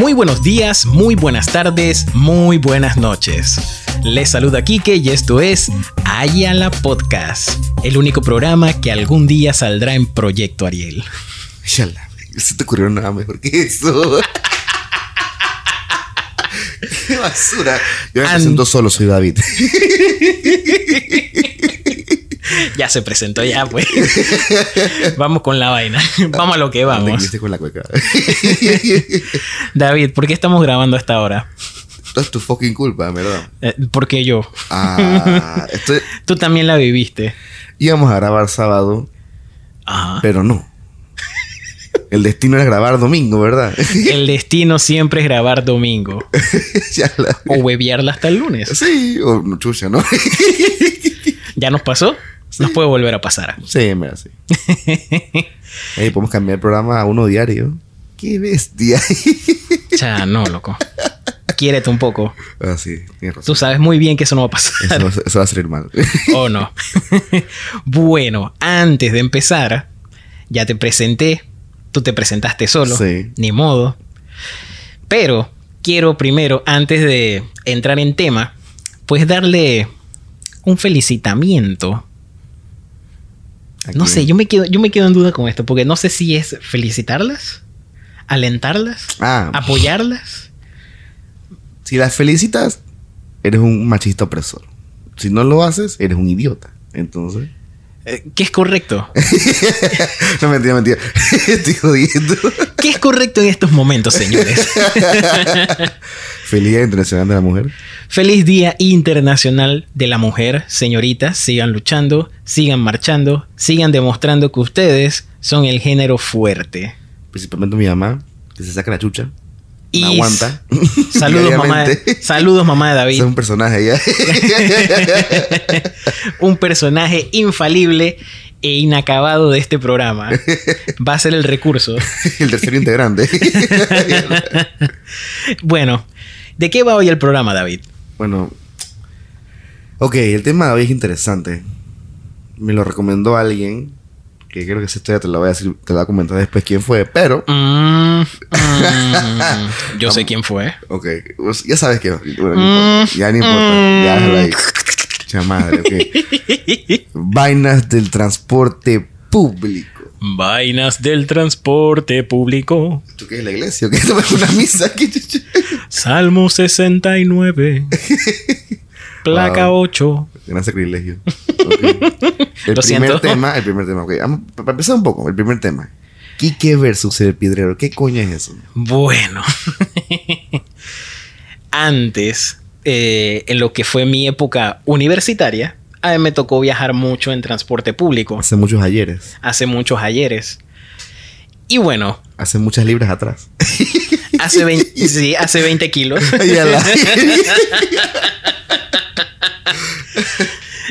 Muy buenos días, muy buenas tardes, muy buenas noches. Les saluda Kike y esto es Ayala Podcast, el único programa que algún día saldrá en Proyecto Ariel. Yala, se te ocurrió nada mejor que eso. Qué basura. Yo me An- presento solo, soy David. Ya se presentó ya, pues. vamos con la vaina. Vamos a lo que vamos. con la cueca. David, ¿por qué estamos grabando a esta hora? Esto es tu fucking culpa, ¿verdad? Eh, porque yo. Ah, Tú también la viviste. íbamos a grabar sábado, Ajá. pero no. El destino era grabar domingo, ¿verdad? El destino siempre es grabar domingo. la- O huevearla hasta el lunes. Sí, o no, chucha, ¿no? ¿Ya nos pasó? Nos puede volver a pasar. sí, mira, sí. Ey, podemos cambiar el programa a uno diario. Qué bestia. Ya, no, loco. Quiérete un poco. ah, sí, tienes razón. Tú sabes muy bien que eso no va a Eso, pasar. a- eso va a salir mal. ¿O no? bueno, antes de empezar, ya te presenté. Tú te presentaste solo. Sí. Ni modo. Pero quiero primero, antes de entrar en tema, pues darle un felicitamiento. ¿A No sé, yo me quedo, yo me quedo en duda con esto, porque no sé si es felicitarlas, alentarlas, Ah, apoyarlas. si las felicitas, eres un machista opresor. Si no lo haces, eres un idiota. Entonces. Eh, ¿Qué es correcto? no, mentira, mentira. Estoy jodiendo. ¿Qué es correcto en estos momentos, señores? Feliz Día Internacional de la Mujer. Feliz Día Internacional de la Mujer, señoritas. Sigan luchando, sigan marchando, sigan demostrando que ustedes son el género fuerte. Principalmente mi mamá, que se saca la chucha. Y aguanta. Saludos, mamá. de- saludos, mamá de David. Es un personaje ya. un personaje infalible e inacabado de este programa. Va a ser el recurso. el tercer integrante. Bueno, ¿de qué va hoy el programa, David? bueno. Ok, el tema de hoy es interesante. Me lo recomendó alguien. Que creo que esa historia te la voy a decir, te la voy a comentar después quién fue. Pero, Mm, mm, yo sé quién fue. ok, pues, ya sabes que. Bueno, no Mm, importa, ya no importa. Ya déjalo ahí. Cha madre, ok. Vainas del transporte público. Vainas del transporte público. ¿Tú qué es la iglesia? ¿O qué es una misa? Salmo 69. Placa Wow. 8. Gran sacrilegio. Ok. El Lo primer siento. tema, el primer tema, ok. Vamos, para empezar un poco, el primer tema. Quique versus el piedrero. ¿Qué coño es eso? Bueno. Antes, eh, en lo que fue mi época universitaria, a mí me tocó viajar mucho en transporte público. Hace muchos ayeres. Hace muchos ayeres. Y bueno, Hace muchas libras atrás. hace 20, sí, hace 20 kilos.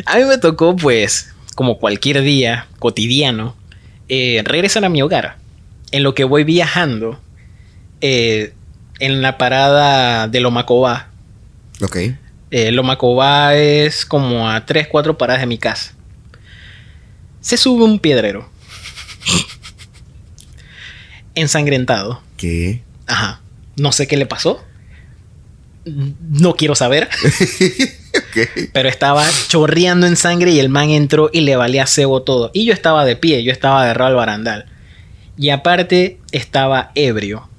A mí me tocó, pues, como cualquier día cotidiano, eh, regresar a mi hogar. En lo que voy viajando, eh, en la parada de Lomacobá. ok. Eh, Lomacobá es como a 3, 4 paradas de mi casa. Se sube un piedrero. Ensangrentado. ¿Qué? Ajá. No sé qué le pasó. No quiero saber. Pero estaba chorreando en sangre y el man entró y le valía cebo todo. Y yo estaba de pie, yo estaba agarrado al barandal. Y aparte estaba ebrio.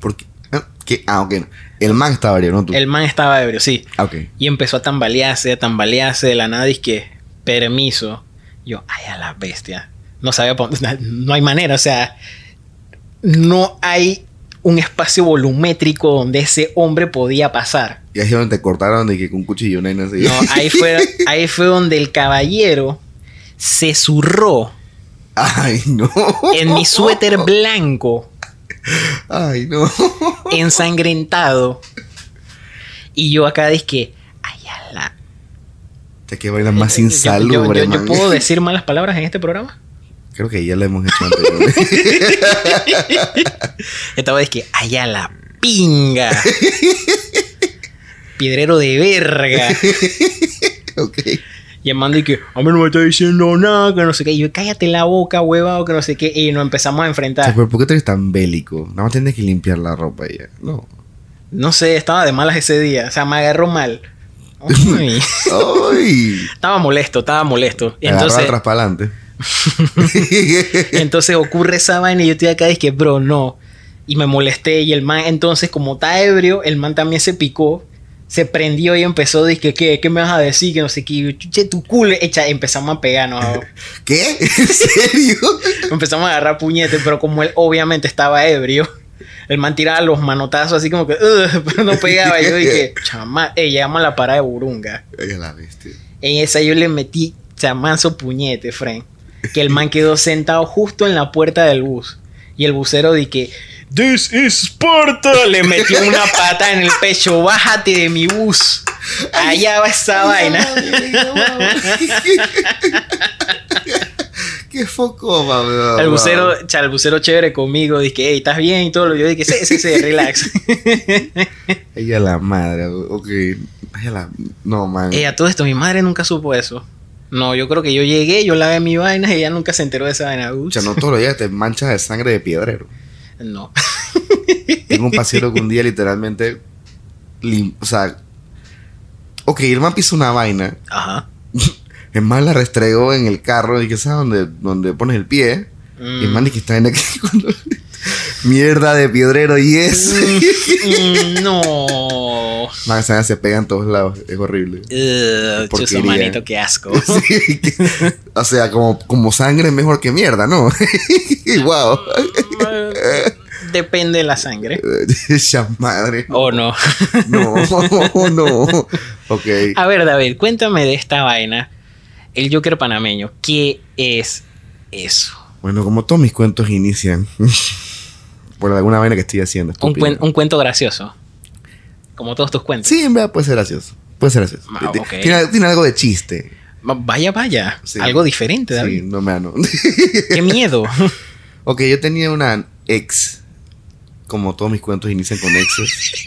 ¿Por qué? Ah, ¿Qué? Ah, ok. El man estaba ebrio, no tú. El man estaba ebrio, sí. Ah, ok. Y empezó a tambalearse, a tambalearse de la nada y que, permiso. Yo, ay, a la bestia. No sabía, no hay manera, o sea, no hay un espacio volumétrico donde ese hombre podía pasar. Y ahí es donde te cortaron de que con un cuchillo, vaina así. No, ahí fue, ahí fue donde el caballero se zurró Ay, no. en mi suéter blanco, Ay, no. ensangrentado. Y yo acá dije, ay, a la... Te qué vaina más Yo- yo- insalubre, yo- yo puedo decir malas palabras en este programa? Creo que ya lo hemos hecho anteriormente. Estaba de que, ay, a la pinga. Piedrero de verga. ok. Y el man dice que a mí no me está diciendo nada, que no sé qué. Y yo, cállate la boca, huevado, que no sé qué. Y nos empezamos a O sea, enfrentar. pero ¿por qué tú eres tan bélico? Nada más tienes que limpiar la ropa y ya. No. No sé, estaba de malas ese día. O sea, me agarró mal. Uy. Estaba molesto, estaba molesto. Y entonces, atrás para adelante. entonces ocurre esa vaina y yo estoy acá y es que, bro, no. Y me molesté. Y el man, entonces, como está ebrio, el man también se picó. Se prendió y empezó, dije, ¿qué? ¿Qué me vas a decir? Que no sé qué. Chuche, tu culo. Echa, empezamos a pegarnos. ¿Qué? ¿En serio? empezamos a agarrar puñetes, pero como él obviamente estaba ebrio, el man tiraba los manotazos así como que, pero no pegaba. Yo dije, chama, eh, llegamos a la parada de Burunga. En esa yo le metí chamanzo puñete, friend. Que el man quedó sentado justo en la puerta del bus. Y el busero dije, This is Sparta. Le metió una pata en el pecho. Bájate de mi bus. Allá va esa vaina. Qué foco, mamá. El bucero, cha, el bucero chévere conmigo. Dije, hey, ¿estás bien? Y todo lo yo dije, sí, sí, sí, relax. Ella la madre, ok. Ella la. No, man. Eh, a todo esto, mi madre nunca supo eso. No, yo creo que yo llegué, yo lavé mi vaina y ella nunca se enteró de esa vaina. O sea, no todos los días te manchas de sangre de piedrero. No. Tengo un pasero que un día literalmente. lim- o sea. Ok, el man pisó una vaina. Ajá. El man la restregó en el carro. Y que sabes donde, donde pones el pie. Y el man dice que está en aquí cuando. Mierda de piedrero y es. Mm, mm, no. Vaina se pega en todos lados. Es horrible. Uh, manito, qué asco. Sí, que- o sea, como, como sangre es mejor que mierda, ¿no? wow. Depende de la sangre. Esa madre. ¿O no? No, no. Ok. A ver, David, cuéntame de esta vaina. El Joker panameño. ¿Qué es eso? Bueno, como todos mis cuentos inician por alguna vaina que estoy haciendo. Un, estúpida. cuen- un cuento gracioso. Como todos tus cuentos. Sí, en verdad puede ser gracioso. Puede ser gracioso. Ah, tiene, tiene algo de chiste. Va- Vaya, vaya. Sí. Algo diferente, Sí, David. no me ano. Qué miedo. ok, yo tenía una ex. Como todos mis cuentos inician con exes.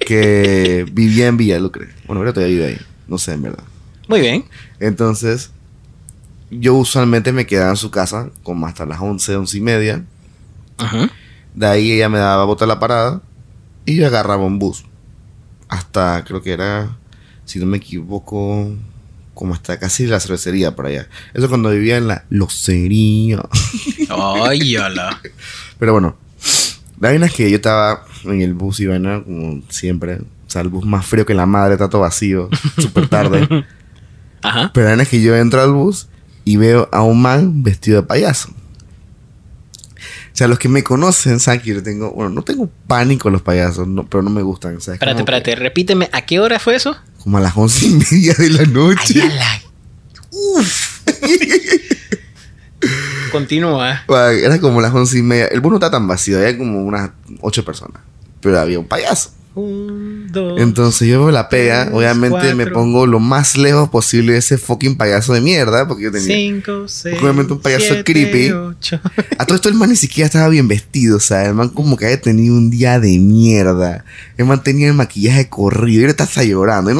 que vivía en Villalucre. Bueno, ahora todavía vive ahí. No sé, en verdad. Muy bien. Entonces, yo usualmente me quedaba en su casa como hasta las 11, 11 y media. Ujú. De ahí ella me daba bota a la parada y yo agarraba un bus. Hasta, creo que era, si no me equivoco, como hasta casi la cervecería por allá. Eso cuando vivía en la locería. Ay, hola. Pero bueno, la vaina es que yo estaba en el bus y vaina, como siempre. O sea, el bus más frío que la madre, está todo vacío, súper tarde. Ajá. Pero la vaina es que yo entro al bus y veo a un man vestido de payaso. O sea, los que me conocen saben que yo tengo, bueno, no tengo pánico a los payasos, no, pero no me gustan. O sea, es Espérate, que- espérate. Repíteme. ¿A qué hora fue eso? Como a las once y media de la Ay, noche. a la- Uf. Continúa. Era como las once y media. El bus no está tan vacío, había como unas ocho personas. Pero había un payaso. Un, dos. Entonces yo veo la pega, tres, obviamente me pongo lo más lejos posible de ese fucking payaso de mierda, porque yo tenía... Cinco, seis, Obviamente un payaso siete, creepy. ocho. A todo esto el man ni siquiera estaba bien vestido, o sea, el man como que había tenido un día de mierda. El man tenía el maquillaje corrido, y estaba hasta llorando.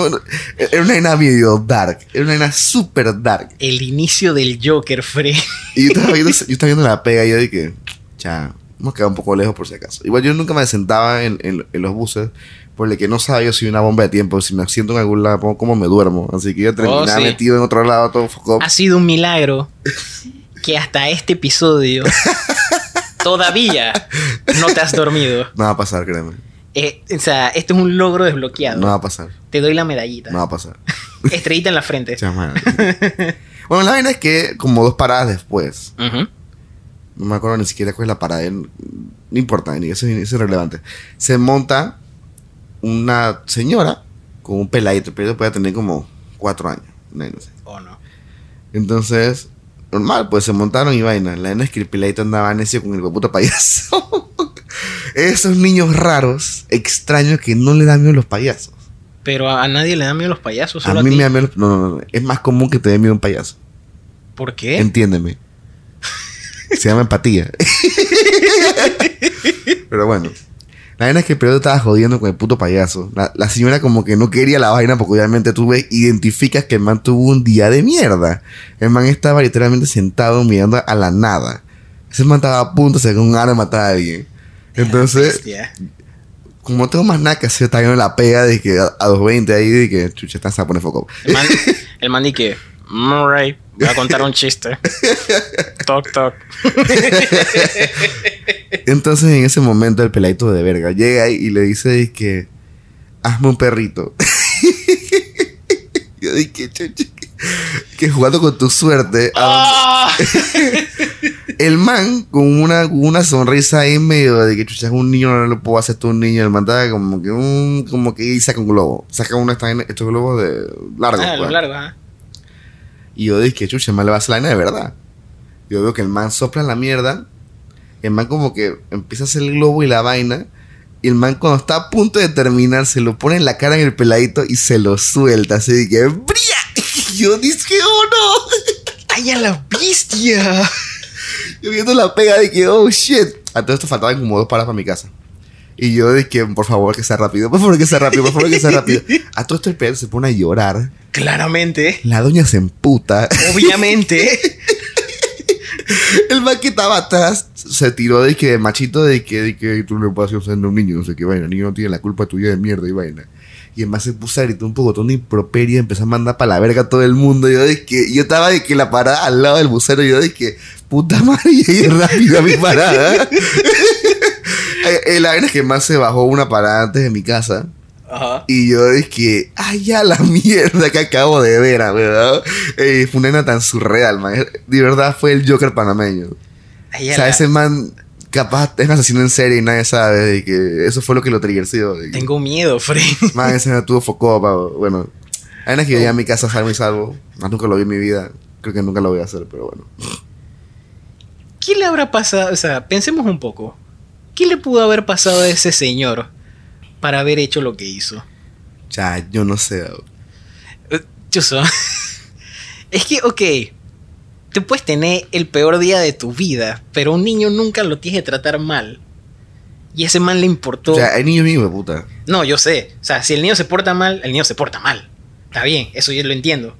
Era una vaina medio dark, era una vaina super dark. El inicio del Joker, Fre. Y yo estaba viendo, yo estaba viendo la pega y yo dije, cha, hemos quedado un poco lejos por si acaso. Igual yo nunca me sentaba en, en- en los buses, por el que no sabía si una bomba de tiempo, si me siento en algún lado, como- como me duermo. Así que yo terminaba sí. metido en otro lado, todo. Ha sido un milagro que hasta este episodio todavía no te has dormido. No va a pasar, créeme. Eh, o sea, esto es un logro desbloqueado. No va a pasar. Te doy la medallita. No va a pasar. Estrellita en la frente. Bueno, la vaina es que como dos paradas después, Ujú. No me acuerdo ni siquiera cuál es la parada, no importa, eso, es irrelevante. Se monta una señora con un peladito, el peladito puede tener como cuatro años. no, no sé. ¿O no? Entonces, normal, pues se montaron y vaina. La nena es que el peladito andaba necio con el puto payaso. Esos niños raros, extraños, que no le dan miedo a los payasos. Pero a, a nadie le da miedo los payasos, A solo a, mí me da miedo. No, no, no. Es más común que te dé miedo un payaso. ¿Por qué? Entiéndeme. Se llama empatía. Pero bueno. La vaina es que el pelado estaba jodiendo con el puto payaso. La, la señora como que no quería la vaina porque obviamente tú ves, identificas que el man tuvo un día de mierda. El man estaba literalmente sentado mirando a la nada. Ese man estaba a punto de sacar un arma y matar a alguien. Entonces, Bestia. como no tengo más nada que hacer, está viendo la pega de que a, a 220 ahí, de que chucha, estás a poner foco. El man, el man di que, Murray, voy a contar un chiste. Toc, toc. Entonces en ese momento el peladito de verga llega ahí y le dice que hazme un perrito. Yo dije, chucha, que, jugando con tu suerte, a- ¡Ah! el man con una, una sonrisa ahí medio de que chucha es un niño, no lo puedo hacer tú un niño, el man estaba como que un, como que y saca un globo, saca uno de estos, globos de largos. Ah, pues. largos, ajá. Y yo dije, chucha, el man le va a hacer la vaina de verdad. Yo veo que el man sopla la mierda. El man como que empieza a hacer el globo y la vaina. Y el man cuando está a punto de terminar se lo pone en la cara en el peladito y se lo suelta. Así que ¡bría! Y yo dije, ¡oh no! ¡Ay, a la bestia! Yo viendo la pega de que, ¡oh shit! A todo esto faltaban como dos paras para mi casa. Y yo dije, por favor que sea rápido, por favor que sea rápido, por favor que sea rápido. A todo esto el peladito se pone a llorar. Claramente. La doña se emputa. Obviamente. El man que estaba atrás se tiró de que machito de que, de que tú no puedes hacer a un niño, no sé qué vaina, el niño no tiene la culpa tuya de mierda y vaina. Y el man se puso a gritar un poco de improperia, empezó a mandar para la verga a todo el mundo. Yo de que, yo estaba de que la parada al lado del bucero, yo de que, puta madre, llegué rápido a mi parada. Eh, La vaina es que más se bajó una parada antes de mi casa. Ajá. Y yo dije, ay, ya la mierda que acabo de ver, ah, ¿verdad? Eh, fue una nena tan surreal, man. De verdad fue el Joker panameño. Ay, O sea, la- ese man capaz es un asesino en serie y nadie sabe que eso fue lo que lo triggerció. Tengo miedo, Fred. Man, ese no tuvo foco, pa- bueno. Hay una que yo llegué a mi casa salvo y salvo. Más nunca lo vi en mi vida. Creo que nunca lo voy a hacer, pero bueno. ¿Qué le habrá pasado? O sea, pensemos un poco. ¿Qué le pudo haber pasado a ese señor para haber hecho lo que hizo? Ya, yo no sé. Eh, Chuzo. es que, ok. Tú puedes tener el peor día de tu vida, pero un niño nunca lo tienes que tratar mal. Y ese man le importó. O sea, hay niños míos, puta. No, yo sé. O sea, si el niño se porta mal, el niño se porta mal. Está bien, eso yo lo entiendo.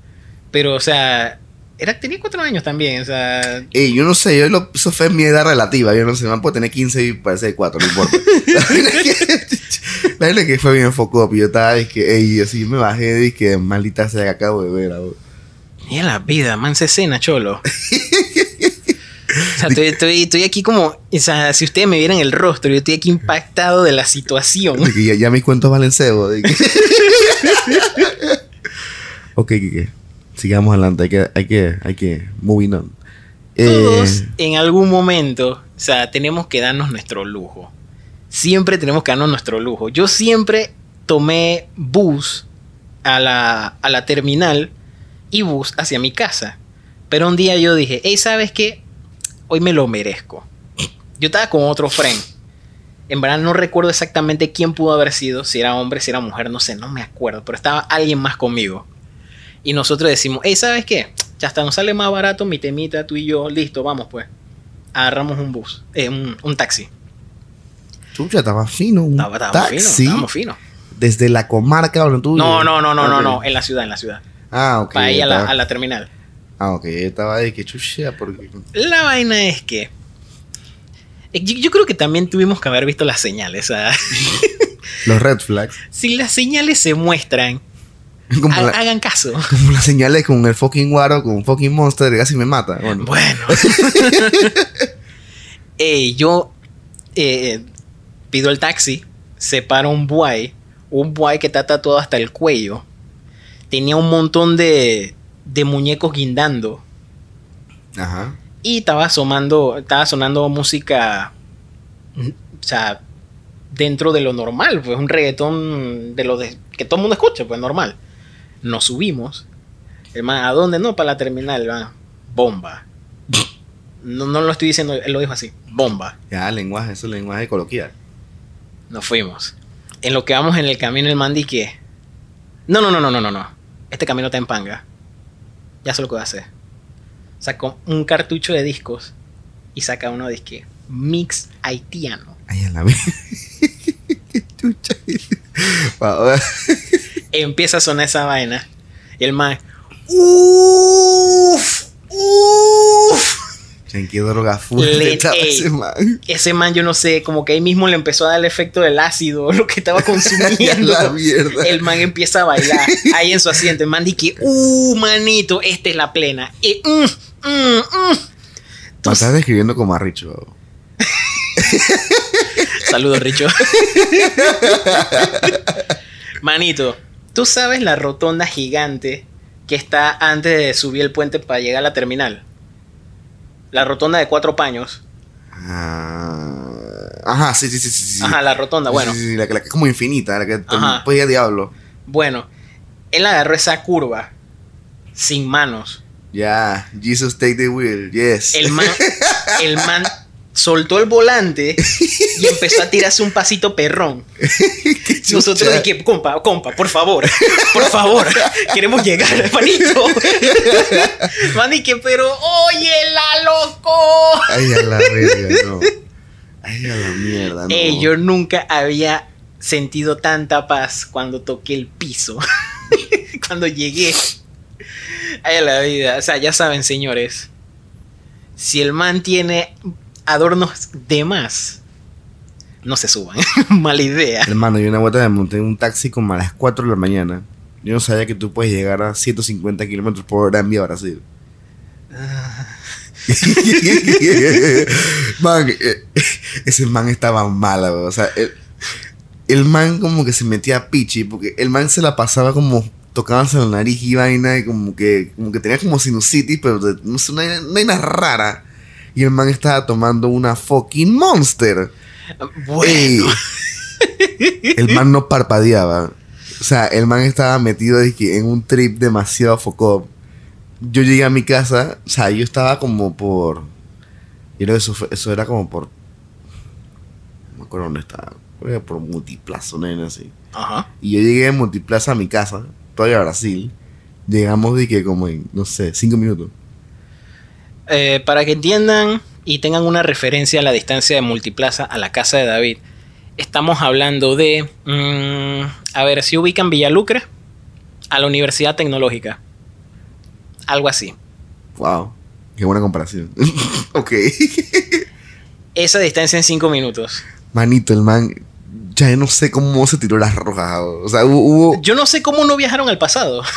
Pero, o sea, era, tenía cuatro años también. O sea, Ey, yo no sé, yo lo, eso fue mi edad relativa. Yo no sé, man puede tener 15 y parece 4, no importa. La verdad es que- fue bien foco. Yo estaba, y que, ey, así me bajé y que maldita sea que acabo de ver. ah, mira la vida, man, se cena, cholo. O sea, estoy, estoy- estoy aquí como. O sea, si ustedes me vieran el rostro, yo estoy aquí impactado de la situación. De que ya, ya mis cuentos valen cebo. que- ok, Kike. Sigamos adelante. Hay que, hay que, hay que, moving on. Eh, Todos en algún momento, o sea, tenemos que darnos nuestro lujo. Siempre tenemos que darnos nuestro lujo. Yo siempre tomé bus a la, a la terminal y bus hacia mi casa. Pero un día yo dije, hey, ¿sabes qué? Hoy me lo merezco. Yo estaba con otro friend. En verdad no recuerdo exactamente quién pudo haber sido, si era hombre, si era mujer, no sé, no me acuerdo, pero estaba alguien más conmigo. Y nosotros decimos, ¿sabes qué? Ya hasta nos sale más barato mi temita, tú y yo, listo, vamos pues. Agarramos un bus, eh, un, un taxi. Chucha, estaba fino. Un Estaba, finos, taxi. estábamos finos. Desde la comarca donde tú No, no, no, no, no, no, en la ciudad, en la ciudad. Ah, ok. Para ir a la, estaba- a la terminal. Ah, ok. Estaba de que chucha, porque. La vaina es que. eh, Yo, yo creo que también tuvimos que haber visto las señales. sea, Los red flags. si las señales se muestran, Como, ha- la- hagan caso. como las señales con el fucking guaro, con un fucking monster, casi me mata. Bueno. Bueno. Eh, yo eh, pido el taxi, separo un buey, un buey que está tatuado hasta el cuello. Tenía un montón de, de muñecos guindando. Ajá. Y estaba asomando, estaba sonando música, o sea, dentro de lo normal, pues un reggaetón de lo de, que todo el mundo escucha, pues normal. Nos subimos. El man, ¿a dónde? No, para la terminal, va. Bomba. No, no lo estoy diciendo, él lo dijo así, bomba. Ya, lenguaje, eso es lenguaje coloquial. Nos fuimos. En lo que vamos en el camino, el man que no, no, no, no, no, no, no. Este camino está en panga. Ya sé lo que voy a hacer. Sacó un cartucho de discos y saca uno de que mix haitiano. Ay, a la vez. Empieza a sonar esa vaina. Y el man. Uff. Uff. En qué droga fuerte estaba ey. ese man. Ese man, yo no sé, como que ahí mismo le empezó a dar el efecto del ácido, lo que estaba consumiendo. la mierda. El man empieza a bailar ahí en su asiento. El man dice, uh, manito, esta es la plena. Y, mm, mm, mm. Me estás describiendo como a Richo. Saludos, Richo. Manito, ¿tú sabes la rotonda gigante que está antes de subir el puente para llegar a la terminal? La rotonda de cuatro paños. Ah, ajá, sí, sí, sí, sí. Ajá, la rotonda, bueno. Sí, sí, sí, la, que- la que es como infinita, la que puede ir diablo. Bueno, él agarró esa curva sin manos. Ya, Jesus take the wheel, yes. El man, el man soltó el volante y empezó a tirarse un pasito perrón. Nosotros que, compa, compa, por favor, por favor, queremos llegar, manito. Manique, pero óyela, loco. Ay, a la verga, no. Ay, a la mierda, no. Yo nunca había sentido tanta paz cuando toqué el piso. cuando llegué. Ay, a la vida. O sea, ya saben, señores. Si el man tiene adornos de más, no se suban. Mala idea. Hermano, yo una vuelta me monté en un taxi como a las 4 de la mañana. Yo no sabía que tú puedes llegar a 150 kilómetros por hora en vía Brasil. man, eh, ese man estaba mala. O sea, el, el man como que se metía pichi, porque el man se la pasaba como tocándose la nariz y vaina, y como que, como que tenía como sinusitis, pero no sé, una, una vaina rara. Y el man estaba tomando una fucking monster. Bueno. Ey, el man no parpadeaba. O sea, el man estaba metido en un trip demasiado foco. Yo llegué a mi casa, o sea, yo estaba como por. Yo creo que eso, fue- eso era como por. No me acuerdo dónde estaba. Creo que por Multiplaza, vaina así. Ajá. Y yo llegué de Multiplaza a mi casa, todavía a Brasil. Llegamos de que como en, no sé, cinco minutos. Eh, para que entiendan y tengan una referencia a la distancia de Multiplaza a la casa de David, estamos hablando de. mm, a ver, si ubican Villalucre a la Universidad Tecnológica. Algo así. Wow, qué buena comparación. ok. Esa distancia en 5 minutos. Manito, el man. Ya no sé cómo se tiró las rojas. O sea, hubo. Yo no sé cómo no viajaron al pasado.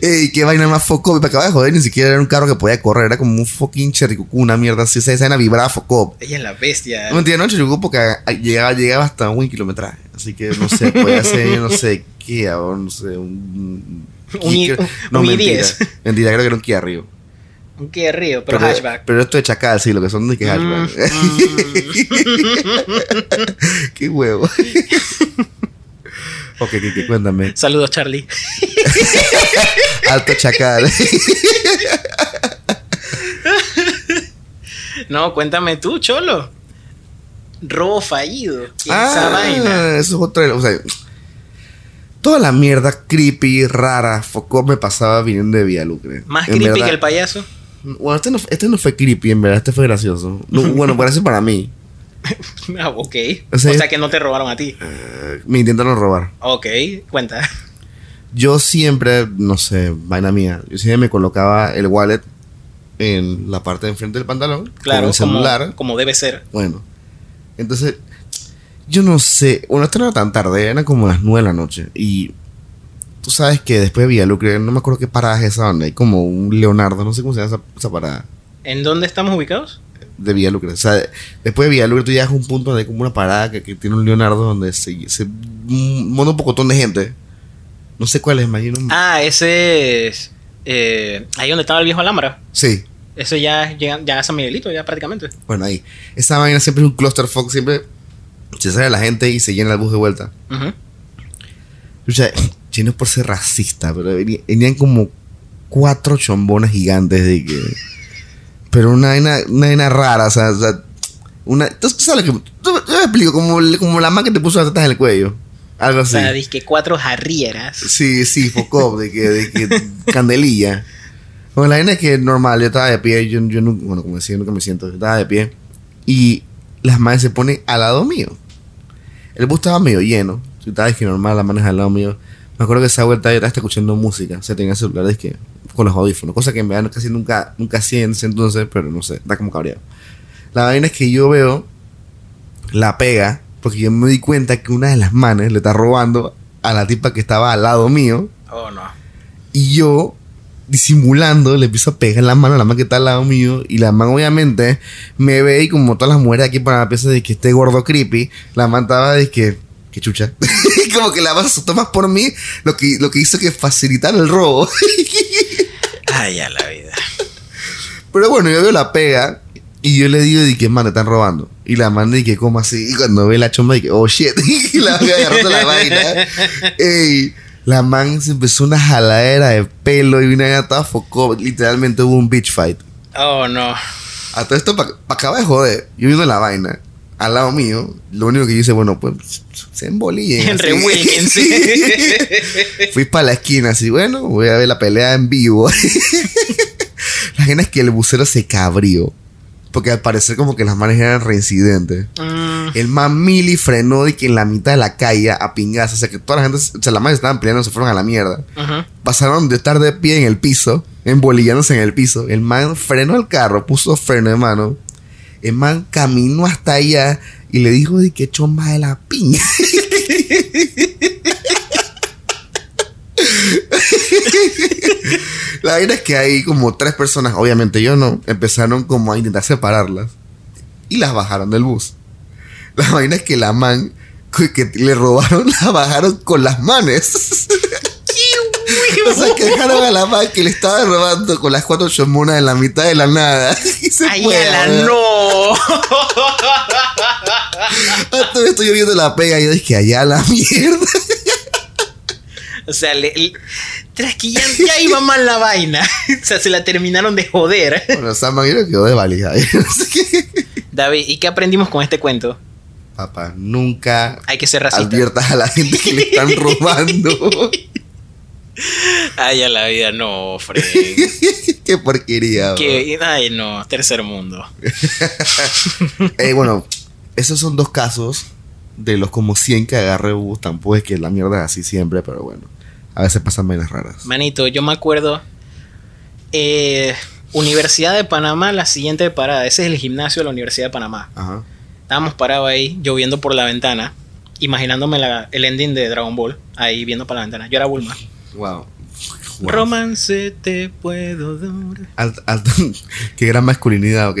Ey, qué vaina más foco. Me acaba de joder, ni siquiera era un carro que podía correr. Era como un fucking cherricucú, una mierda así. O sea, esa vaina vibraba foco. Ella es la bestia. No entiendo, no cherricucú porque llegaba, llegaba hasta un kilometraje. Así que no sé, podía ser, no sé qué, no sé, un. Un un- no, mentira. i10. Mentira, creo que era un Kia. Un Kia Río, pero, hatchback. Pero esto de chacal, sí, lo que son de que hatchback. Mm, qué huevo. ok, que, que cuéntame. Saludos, Charlie. Alto chacal. No, cuéntame tú, Cholo. Robo fallido. ¿Qué es esa Ah, vaina? Eso es otra. O sea, toda la mierda creepy, rara, foco me pasaba viniendo de Villalucre. Más En creepy verdad- que el payaso. Bueno, este no, este no fue creepy, en verdad, este fue gracioso. No, bueno, parece para mí. Ah, ok. O O sea, que no te robaron a ti. Eh, me intentaron robar. Ok, cuenta. Yo siempre, no sé, vaina mía, yo siempre me colocaba el wallet en la parte de enfrente del pantalón, Claro, con el como, celular. como debe ser. Bueno, entonces, yo no sé, bueno, esto no era tan tarde, eran como las 9 de la noche. Y tú sabes que después de Villalucre, no me acuerdo qué parada es esa donde hay como un Leonardo, no sé cómo se llama esa, esa parada ¿En dónde estamos ubicados? de Villalucre. O sea, después de Villalucre tú llegas a un punto donde hay como una parada que, que tiene un Leonardo donde se, se monta un pocotón de gente. No sé cuál es, imagino. Ah, ese es. eh, ahí donde estaba el viejo Alhambra. Sí, Eso ya llega ya a San Miguelito, ya prácticamente. bueno, ahí. Esa vaina siempre es un clusterfuck, siempre se sale la gente y se llena el bus de vuelta. Ujú. O sea, yo no es por ser racista, pero venían como cuatro chombonas gigantes de que. Pero una vaina, una vaina rara, o sea, o sea, una. ¿Tú sabes lo que.? Yo te explico, como, como la man que te puso las tetas en el cuello. Algo O así. sea, que cuatro jarrieras. Sí, sí, Focop, de que, de que candelilla. Bueno, la vaina es que normal, yo estaba de pie, yo, yo nunca, bueno, como decía, nunca me siento, yo estaba de pie. Y las manes se ponen al lado mío. El bus estaba medio lleno. Si estaba que normal, las manes al lado mío. Me acuerdo que esa vuelta yo estaba escuchando música. O sea, tenía celulares que con los audífonos. Cosa que en verdad casi nunca, nunca hacía en ese entonces, pero no sé, da como cabreado. La vaina es que yo veo la pega, porque yo me di cuenta que una de las manes le está robando a la tipa que estaba al lado mío. Oh, no. Y yo, disimulando, le empiezo a pegar la mano a la man que está al lado mío. Y la man, obviamente, me ve y como todas las mujeres aquí para la pieza de que esté gordo creepy, la man estaba de que, que chucha. como que la asustó más por mí, lo que, lo que hizo que facilitar el robo. Ay, a la vida. Pero bueno, yo veo la pega y yo le digo, de que, man, están robando. Y la man, de que, ¿cómo así? Y cuando ve la chomba, que, oh, shit. y la voy agarrando la vaina. Ey, la man se empezó una jaladera de pelo y una toda focó. Literalmente hubo un bitch fight. Oh, no. A todo esto, para acaba de joder, yo viendo la vaina, al lado mío, lo único que yo hice, bueno, pues, se embolillen. Fui para la esquina, así, bueno, voy a ver la pelea en vivo. la gente es que el bucero se cabrió. Porque al parecer como que las manes eran reincidentes. Mm, El man Mili frenó de que en la mitad de la calle a pingas. O sea que toda la gente, o sea, las manes estaban peleando, se fueron a la mierda. Pasaron de estar de pie en el piso, embolillándose en el piso. El man frenó el carro, puso freno de mano. El man caminó hasta allá y le dijo de que chomba de la piña. la vaina es que hay como tres personas, obviamente yo no, empezaron como a intentar separarlas y las bajaron del bus. La vaina es que la man que le robaron la bajaron con las manes. O sea, que dejaron a la man que le estaba robando con las cuatro chomonas en la mitad de la nada. Y se Ay, fue, a la no. A todo esto yo viendo la pega y yo dije, allá la mierda. O sea, le, le- tras que ya, iba mal la vaina. O sea, se la terminaron de joder. Bueno, San Maguire quedó de valija. David, ¿y qué aprendimos con este cuento? Papá, nunca Hay que ser racista. adviertas a la gente que le están robando. Ay, a la vida, no, Fred. qué porquería. Que, ay, no, tercer mundo. Eh, bueno, esos son dos casos de los como 100 que agarré bus. Tampoco es que la mierda es así siempre, pero bueno. A veces pasan vainas raras. Manito, yo me acuerdo. eh, Universidad de Panamá, la siguiente parada. Ese es el gimnasio de la Universidad de Panamá. Ajá. Estábamos parados ahí, yo viendo por la ventana, imaginándome la- el ending de Dragon Ball, ahí viendo por la ventana. Yo era Bulma. Wow. Wow. Romance te puedo dar. Qué gran masculinidad, ok.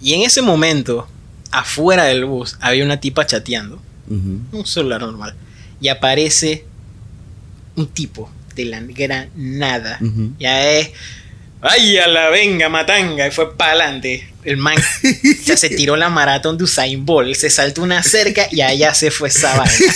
Y en ese momento, afuera del bus, había una tipa chateando. Un celular normal. Y aparece un tipo de la gran nada. Ya es. ¡Ay, a la venga, matanga! Y fue para adelante. El man ya se tiró la maratón de Usain Bolt. Se saltó una cerca y allá se fue esa vaina.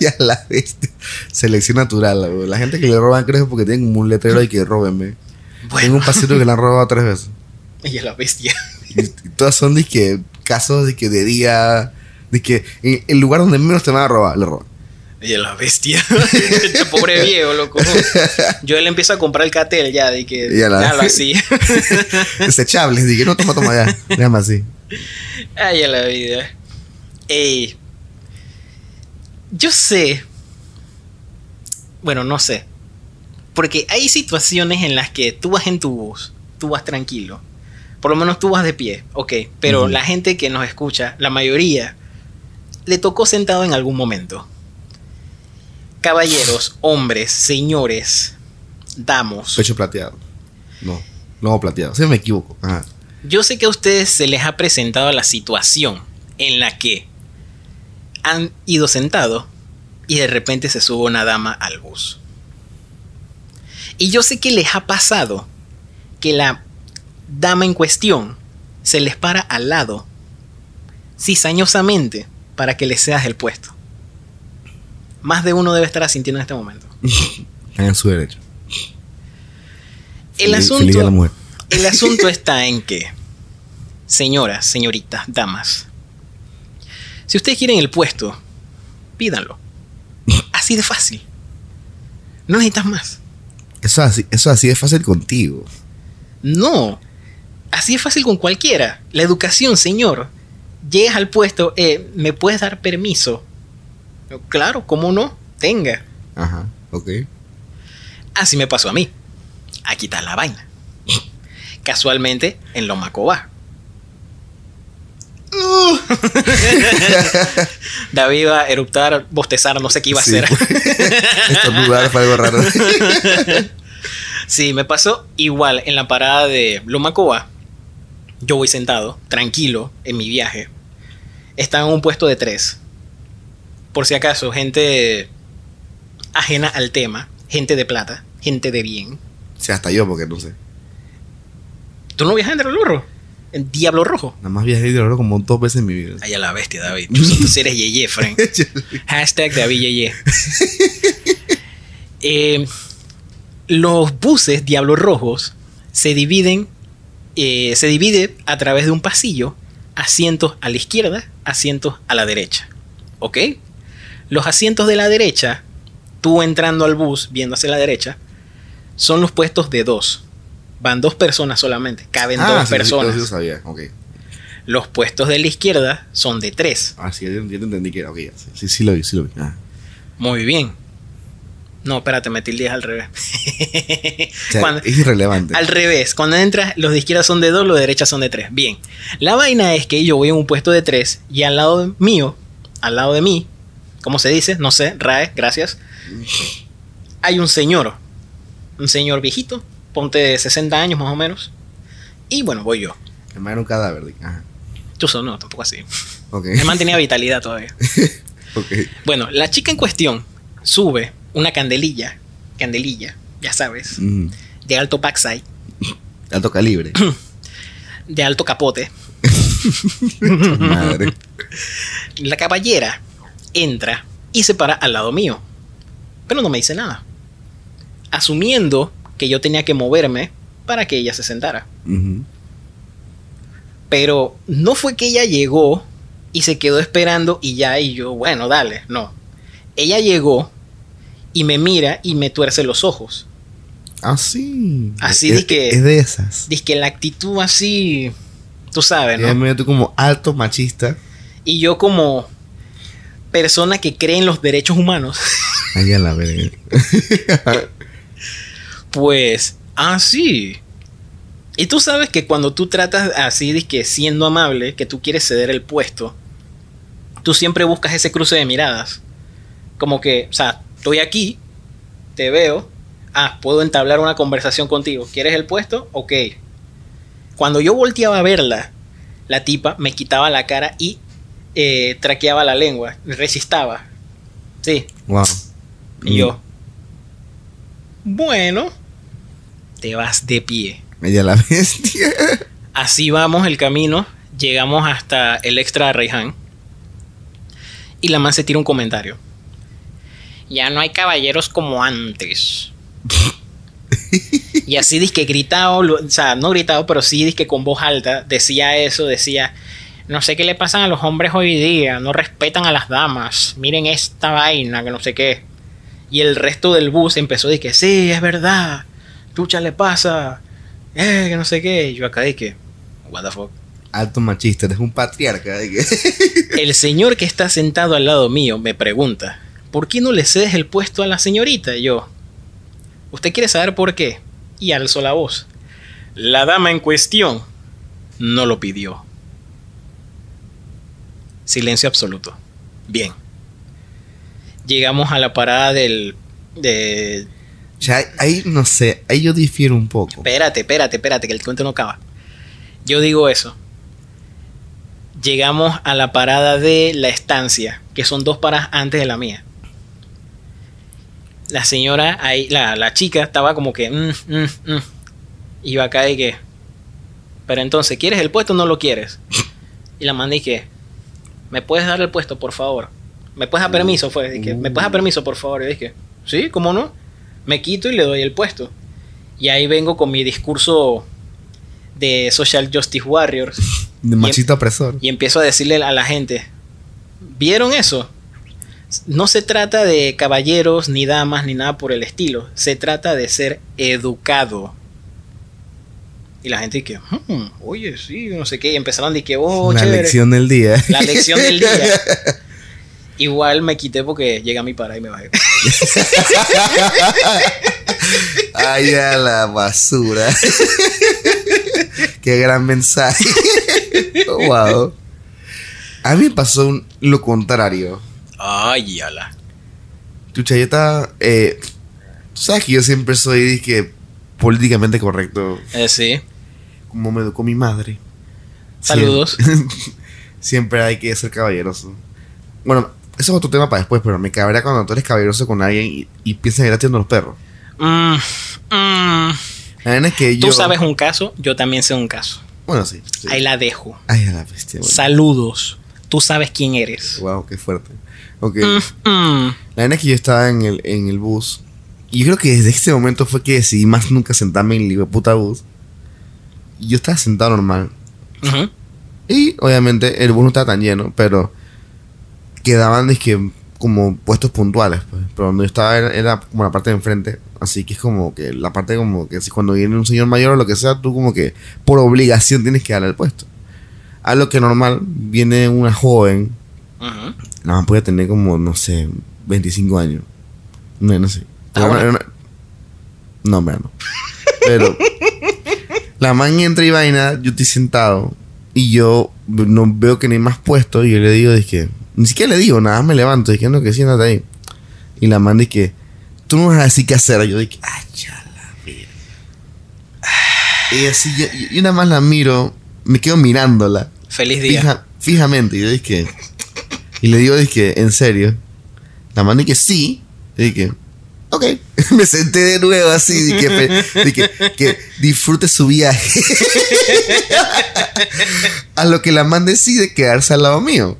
ya la bestia. Selección natural, la, la gente que le roban creo porque tienen como un letrero y que róbenme. Tengo Bueno, un paciente que le han robado tres veces. y a la bestia. Y, y todas son de que casos de que de día, de que en el lugar donde menos te van a robar, le roban. Y a la bestia. este pobre viejo, loco. Yo le empiezo a comprar el catel ya, de que. Y a la- Déjalo así. Desechables, dije, no, toma, toma ya. Déjame así. Ay, a la vida. Ey. Yo sé. Bueno, no sé. Porque hay situaciones en las que tú vas en tu bus, tú vas tranquilo. Por lo menos tú vas de pie, ok. Pero la gente que nos escucha, la mayoría, le tocó sentado en algún momento. Caballeros, hombres, señores, damos. Pecho plateado. No, no plateado. Si me equivoco. Ajá. Yo sé que a ustedes se les ha presentado la situación en la que han ido sentados y de repente se sube una dama al bus. Y yo sé que les ha pasado que la dama en cuestión se les para al lado cizañosamente para que les seas el puesto. Más de uno debe estar asintiendo en este momento. Están en su derecho. El Feliz- asunto, de la mujer. El asunto está en que, señoras, señoritas, damas, si ustedes quieren el puesto, pídanlo. Así de fácil. No necesitas más. Eso así, eso así es fácil contigo. No. Así es fácil con cualquiera. La educación, señor, llegas al puesto, eh, ¿me puedes dar permiso? Yo, claro, ¿cómo no? Tenga. Ajá, ok. Así me pasó a mí. Aquí está la vaina. Casualmente en Lomacobá. Uh. David iba a eruptar, bostezar, no sé qué iba a Sí. hacer. Estornudar fue algo raro. Sí, me pasó igual en la parada de Lomacoa. Yo voy sentado, tranquilo, en mi viaje. Está en un puesto de tres. Por si acaso, gente ajena al tema, gente de plata, gente de bien. Sea, hasta yo, porque no sé. ¿Tú no viajas en Diablo Rojo? ¿En Diablo Rojo? Nada más viajé de oro como dos veces en mi vida. Ay, a la bestia, David. Tú, tú sí eres Yeye, Frank. Hashtag David Yeye. Eh, los buses Diablos Rojos se dividen, eh, se divide a través de un pasillo, asientos a la izquierda, asientos a la derecha. ¿Ok? Los asientos de la derecha, tú entrando al bus, viendo hacia la derecha, son los puestos de dos. Van dos personas solamente, caben Ah, dos sí, personas. sí, sabía. Los puestos de la izquierda son de tres. Ah, sí, ya te entendí que era. Sí, sí, lo vi, sí lo vi. Ah. Muy bien. No, espérate, metí el 10 al revés. O sea, Cuando- es irrelevante. al revés, cuando entras, los de izquierda son de 2, los de derecha son de 3. Bien. La vaina es que yo voy en un puesto de 3 y al lado mío, al lado de mí, ¿cómo se dice? No sé, RAE, gracias. Hay un señor, un señor viejito, ponte de 60 años más o menos. Y bueno, voy yo. El man era un cadáver. Ajá. Tú son, no, tampoco así. El man tenía vitalidad todavía. Bueno, la chica en cuestión sube una candelilla, candelilla, ya sabes, Mm. de alto backside, Alto calibre. de alto capote. Madre. La caballera entra y se para al lado mío, pero no me dice nada, asumiendo que yo tenía que moverme para que ella se sentara. Pero no fue que ella llegó y se quedó esperando y ya y yo, bueno, dale, no. Ella llegó y me mira y me tuerce los ojos. Ah, sí. Así es, de que- Es de esas. Dice que la actitud así, tú sabes, ¿no? me tú como alto machista. Y yo como persona que cree en los derechos humanos, Ahí a la verga. pues, ah, sí. Y tú sabes que cuando tú tratas así, de que siendo amable, que tú quieres ceder el puesto, tú siempre buscas ese cruce de miradas. Como que, o sea, estoy aquí, te veo, ah, puedo entablar una conversación contigo. ¿Quieres el puesto? Ok. Cuando yo volteaba a verla, la tipa me quitaba la cara y eh, traqueaba la lengua, resistaba. Sí, Wow. y yo, bueno, te vas de pie. Ella la bestia. Así vamos el camino, llegamos hasta el extra de Reyhan. Y la man se tira un comentario. Ya no hay caballeros como antes. y así que gritado, o sea, no gritado, pero sí que con voz alta decía eso, decía, no sé qué le pasan a los hombres hoy día, no respetan a las damas, miren esta vaina, que no sé qué. Y el resto del bus empezó a decir, sí, es verdad, chucha le pasa, eh, que no sé qué. Y yo acá dije, what the fuck. Alto machista. Eres un patriarca. El señor que está sentado al lado mío me pregunta, ¿por qué no le cedes el puesto a la señorita? Y yo, ¿usted quiere saber por qué? Y alzó la voz. La dama en cuestión no lo pidió. Silencio absoluto. Bien. Llegamos a la parada del... De... O sea, ahí- no sé. Ahí yo difiero un poco. Espérate, espérate, espérate, que el cuento no acaba. Yo digo eso. Llegamos a la parada de la estancia, que son dos paradas antes de la mía. La señora, ahí, la, la chica estaba como que... mm, mm, mm. Y yo acá de que... Pero entonces, ¿quieres el puesto o no lo quieres? Y la mandé que... ¿Me puedes dar el puesto, por favor? ¿Me puedes dar permiso? Fue, dije, ¿me puedes dar permiso, por favor? Y dije, sí, ¿cómo no? Me quito y le doy el puesto. Y ahí vengo con mi discurso de Social Justice Warriors De machista opresor. y empiezo a decirle a la gente, ¿vieron eso? No se trata de caballeros, ni damas, ni nada por el estilo. Se trata de ser educado. Y la gente que, "Hmm, oye, sí, no sé qué. Y empezaron de que, oh, la chévere. lección del día. La lección del día. Igual me quité porque llega mi para y me bajé. Ay, a la basura. Qué gran mensaje. Oh, wow. A mí me pasó un- lo contrario. Ay, ala. Chucha, yo estaba. Eh, tú sabes que yo siempre soy dizque, políticamente correcto, Eh, sí. Como me educó mi madre. Saludos. Siempre, siempre hay que ser caballeroso. Bueno, eso es otro tema para después, pero me cabrea cuando tú eres caballeroso con alguien y, y piensas que estás tirando los perros. Mm, mm. La verdad es que yo. Tú sabes un caso, yo también sé un caso. Bueno, sí. sí. Ahí la dejo. Ay, a la bestia. bueno. Saludos. Tú sabes quién eres. Wow, qué fuerte. Ok. Mm, mm. La verdad es que yo estaba en el, en el bus. Y yo creo que desde ese momento fue que decidí más nunca sentarme en el puta bus. Yo estaba sentado normal. Ujú. Y obviamente el bus no estaba tan lleno, pero quedaban dizque, como puestos puntuales. Pues. Pero donde yo estaba era, era como la parte de enfrente. Así que es como que la parte como que si cuando viene un señor mayor o lo que sea, tú como que por obligación tienes que darle el puesto. A lo que normal viene una joven Ujú. La man puede tener como, no sé, 25 años. No, no sé. Ah, una- una- No, hombre, no. Pero la man entra y vaina, yo estoy sentado y yo no veo que hay más puestos y yo le digo, dije, ni siquiera le digo, nada me levanto, dije, no, que siéntate ahí. Y la man dice, tú no vas a decir qué hacer. Yo dije, ay, ya la mira. Y así, yo, y nada más la miro, me quedo mirándola Feliz día. fija- fijamente. Y yo dije, y le digo, dije, en serio. La mano dije, sí. Y dije, ok. Me senté de nuevo así. Dije, que disfrute su viaje. A lo que la man decide quedarse al lado mío.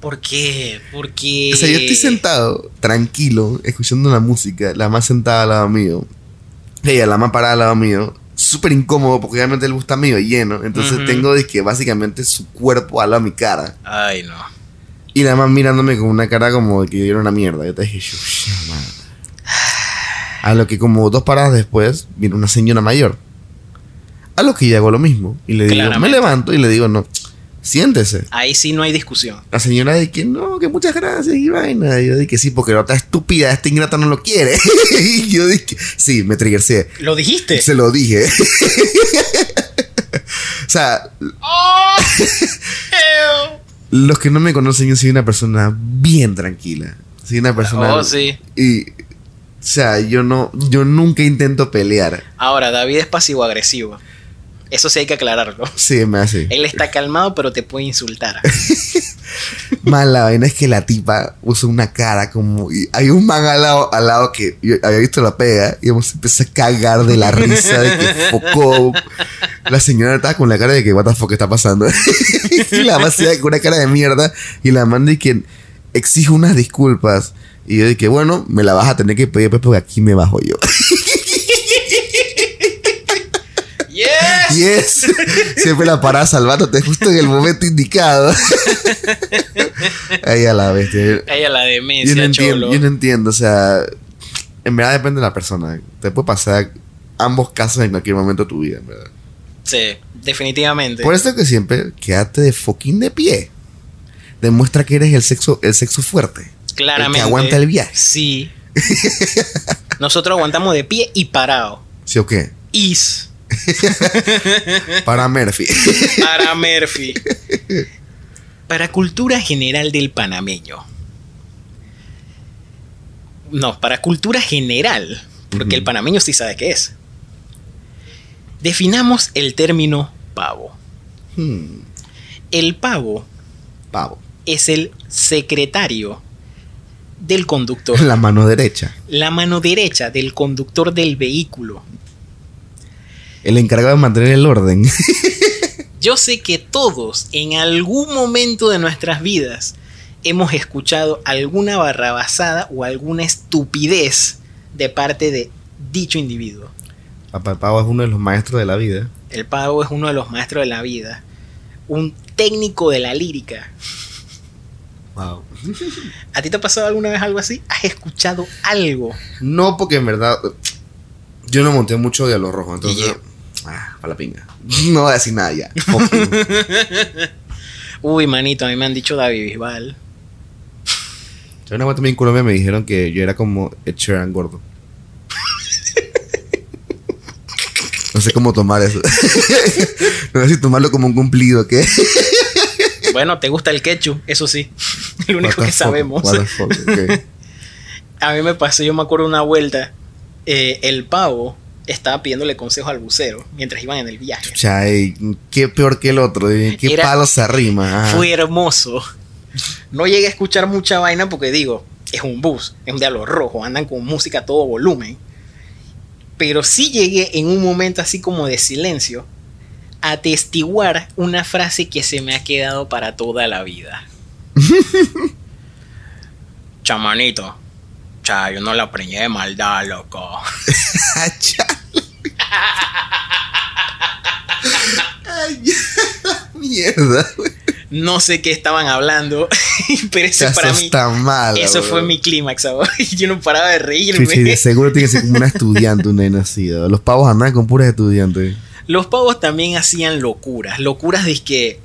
¿Por qué? Porque. O sea, yo estoy sentado, tranquilo, escuchando la música. La más sentada al lado mío. Ella, la más parada al lado mío. Súper incómodo porque obviamente el bus está medio lleno. Entonces tengo, dije, básicamente su cuerpo al lado de mi cara. Ay, no. Y la más mirándome con una cara como de que yo era una mierda. Yo te dije, "Chucha madre". A lo que como dos paradas después viene una señora mayor. A lo que yo hago lo mismo. Y le digo, me levanto y le digo, no, siéntese. Ahí sí no hay discusión. La señora de que no, que muchas gracias y vaina. Y yo dije, sí, porque la otra estúpida, esta ingrata no lo quiere. y yo dije, sí, me triggercé. ¿Lo dijiste? Se lo dije. o sea, ¡Oh! Los que no me conocen, yo soy una persona bien tranquila. Soy una persona. Oh, sí. Y. O sea, yo no. Yo nunca intento pelear. Ahora, David es pasivo-agresivo. Eso sí hay que aclararlo. Sí, me hace. Él está calmado, pero te puede insultar. Más la vaina es que la tipa usa una cara como. y hay un man al lado, al lado que yo había visto la pega y hemos empezado a cagar de la risa de que focó. La señora estaba con la cara de que, what the fuck está pasando. y la más con una cara de mierda. Y la man de que exige unas disculpas. Y yo dije, bueno, me la vas a tener que pedir pues, porque aquí me bajo yo. ¡Yes! Yes. Siempre la parada salvándote justo en el momento indicado. Ahí a la bestia. Ella la Yo demencia, no entiendo, cholo. yo no entiendo, o sea, en verdad depende de la persona. Te puede pasar ambos casos en cualquier momento de tu vida, en verdad. Sí, definitivamente. Por eso que siempre quédate de fucking de pie. Demuestra que eres el sexo, el sexo fuerte. Claramente. El que aguanta el viaje. Sí. Nosotros aguantamos de pie y parado. ¿Sí o qué? Is Para Murphy. para Murphy. Para cultura general del panameño. No, para cultura general. Porque el panameño sí sabe qué es. Definamos el término pavo. Hmm, El pavo pavo. es el secretario del conductor. La mano derecha. la mano derecha del conductor del vehículo. El encargado de mantener el orden. Yo sé que todos en algún momento de nuestras vidas hemos escuchado alguna barrabasada o alguna estupidez de parte de dicho individuo. Papá el pavo es uno de los maestros de la vida. El pavo es uno de los maestros de la vida, un técnico de la lírica. Wow. ¿A ti te ha pasado alguna vez algo así? ¿Has escuchado algo? No, porque en verdad yo no monté mucho de a lo rojo. Entonces, Y- Ah, para la pinga. No voy a decir nada ya. Uy, manito, a mí me han dicho David Bisbal. Una vez también en Colombia me dijeron que yo era como Ed Sheeran gordo. No sé cómo tomar eso. no sé si tomarlo como un cumplido, ¿qué? Bueno, te gusta el ketchup, eso sí. Lo What único que fuck, sabemos. fuck. A mí me pasó, yo me acuerdo una vuelta, eh, el pavo estaba pidiéndole consejo al bucero mientras iban en el viaje. Chucha, ey, qué peor que el otro. Qué Era- palo se arrima. ah. Fue hermoso. No llegué a escuchar mucha vaina porque digo, es un bus, es un diablo rojo, andan con música a todo volumen. Pero sí llegué en un momento así como de silencio a atestiguar una frase que se me ha quedado para toda la vida. Chamanito, cha, yo no la preñé de maldad, loco. Chale. Ay, ya, Mierda. güey. No sé qué estaban hablando, pero Eso para mí, está mal. eso fue mi clímax. Yo no paraba de reírme. Sí, sí, de seguro tiene que ser como una estudiante, una. ¿no? Los pavos andan con puras estudiantes. Los pavos también hacían locuras, locuras de que,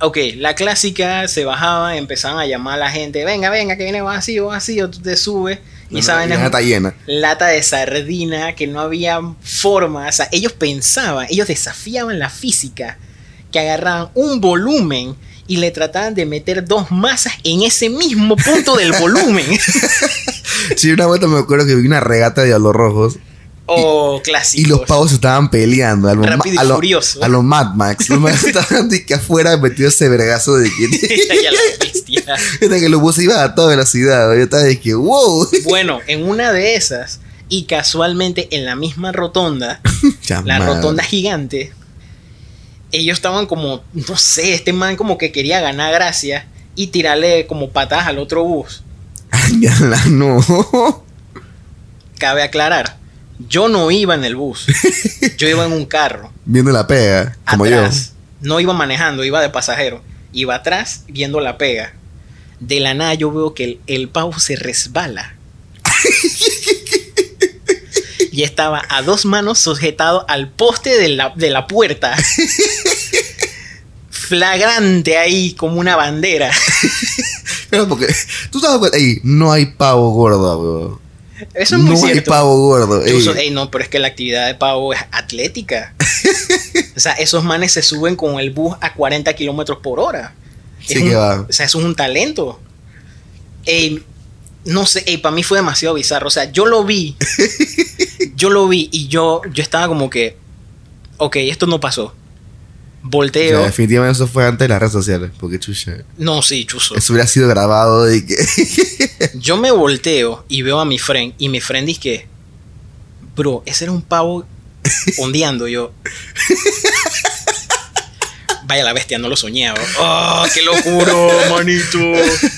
ok, la clásica se bajaba, empezaban a llamar a la gente, venga, venga, que viene vacío, vacío, tú te subes y saben, la es está llena. lata de sardina, que no había forma, o sea, ellos pensaban, ellos desafiaban la física, que agarraban un volumen y le trataban de meter dos masas en ese mismo punto del volumen. Sí, una vuelta me acuerdo que vi una regata de diablos rojos oh, y los pavos estaban peleando. A los Rápido y a lo- furioso. A los Mad Max. Los Mad estaban de que afuera metido ese vergazo de que, que los buses iban a toda velocidad. Yo estaba de que, wow. Bueno, en una de esas, y casualmente en la misma rotonda, la rotonda gigante, ellos estaban como, no sé, este man como que quería ganar gracia y tirarle como patas al otro bus. Ay, no. Cabe aclarar, yo no iba en el bus, yo iba en un carro, Viendo la pega, como atrás. No iba manejando, iba de pasajero. Iba atrás viendo la pega. De la nada yo veo que el, el pavo se resbala. y estaba a dos manos sujetado al poste de la, de la puerta. Flagrante ahí como una bandera. Pero porque, tú sabes, ey, no hay pavo gordo, weón. Eso es muy no hay cierto. pavo gordo. ey. Ey, no, pero es que la actividad de pavo es atlética. o sea, esos manes se suben con el bus a 40 kilómetros por hora. Sí Es que un- va. O sea, eso es un talento. Ey, no sé, para mí fue demasiado bizarro. O sea, yo lo vi. yo lo vi y yo, yo estaba como que, ok, esto no pasó. O Volteo. sea, definitivamente eso fue antes de las redes sociales. Porque chucha. no, sí, chuzo. Eso hubiera sido grabado y que. Yo me volteo y veo a mi friend y mi friend dice que, bro, ese era un pavo ondeando. Yo, vaya la bestia, no lo soñaba. ¡Oh, qué locura, manito!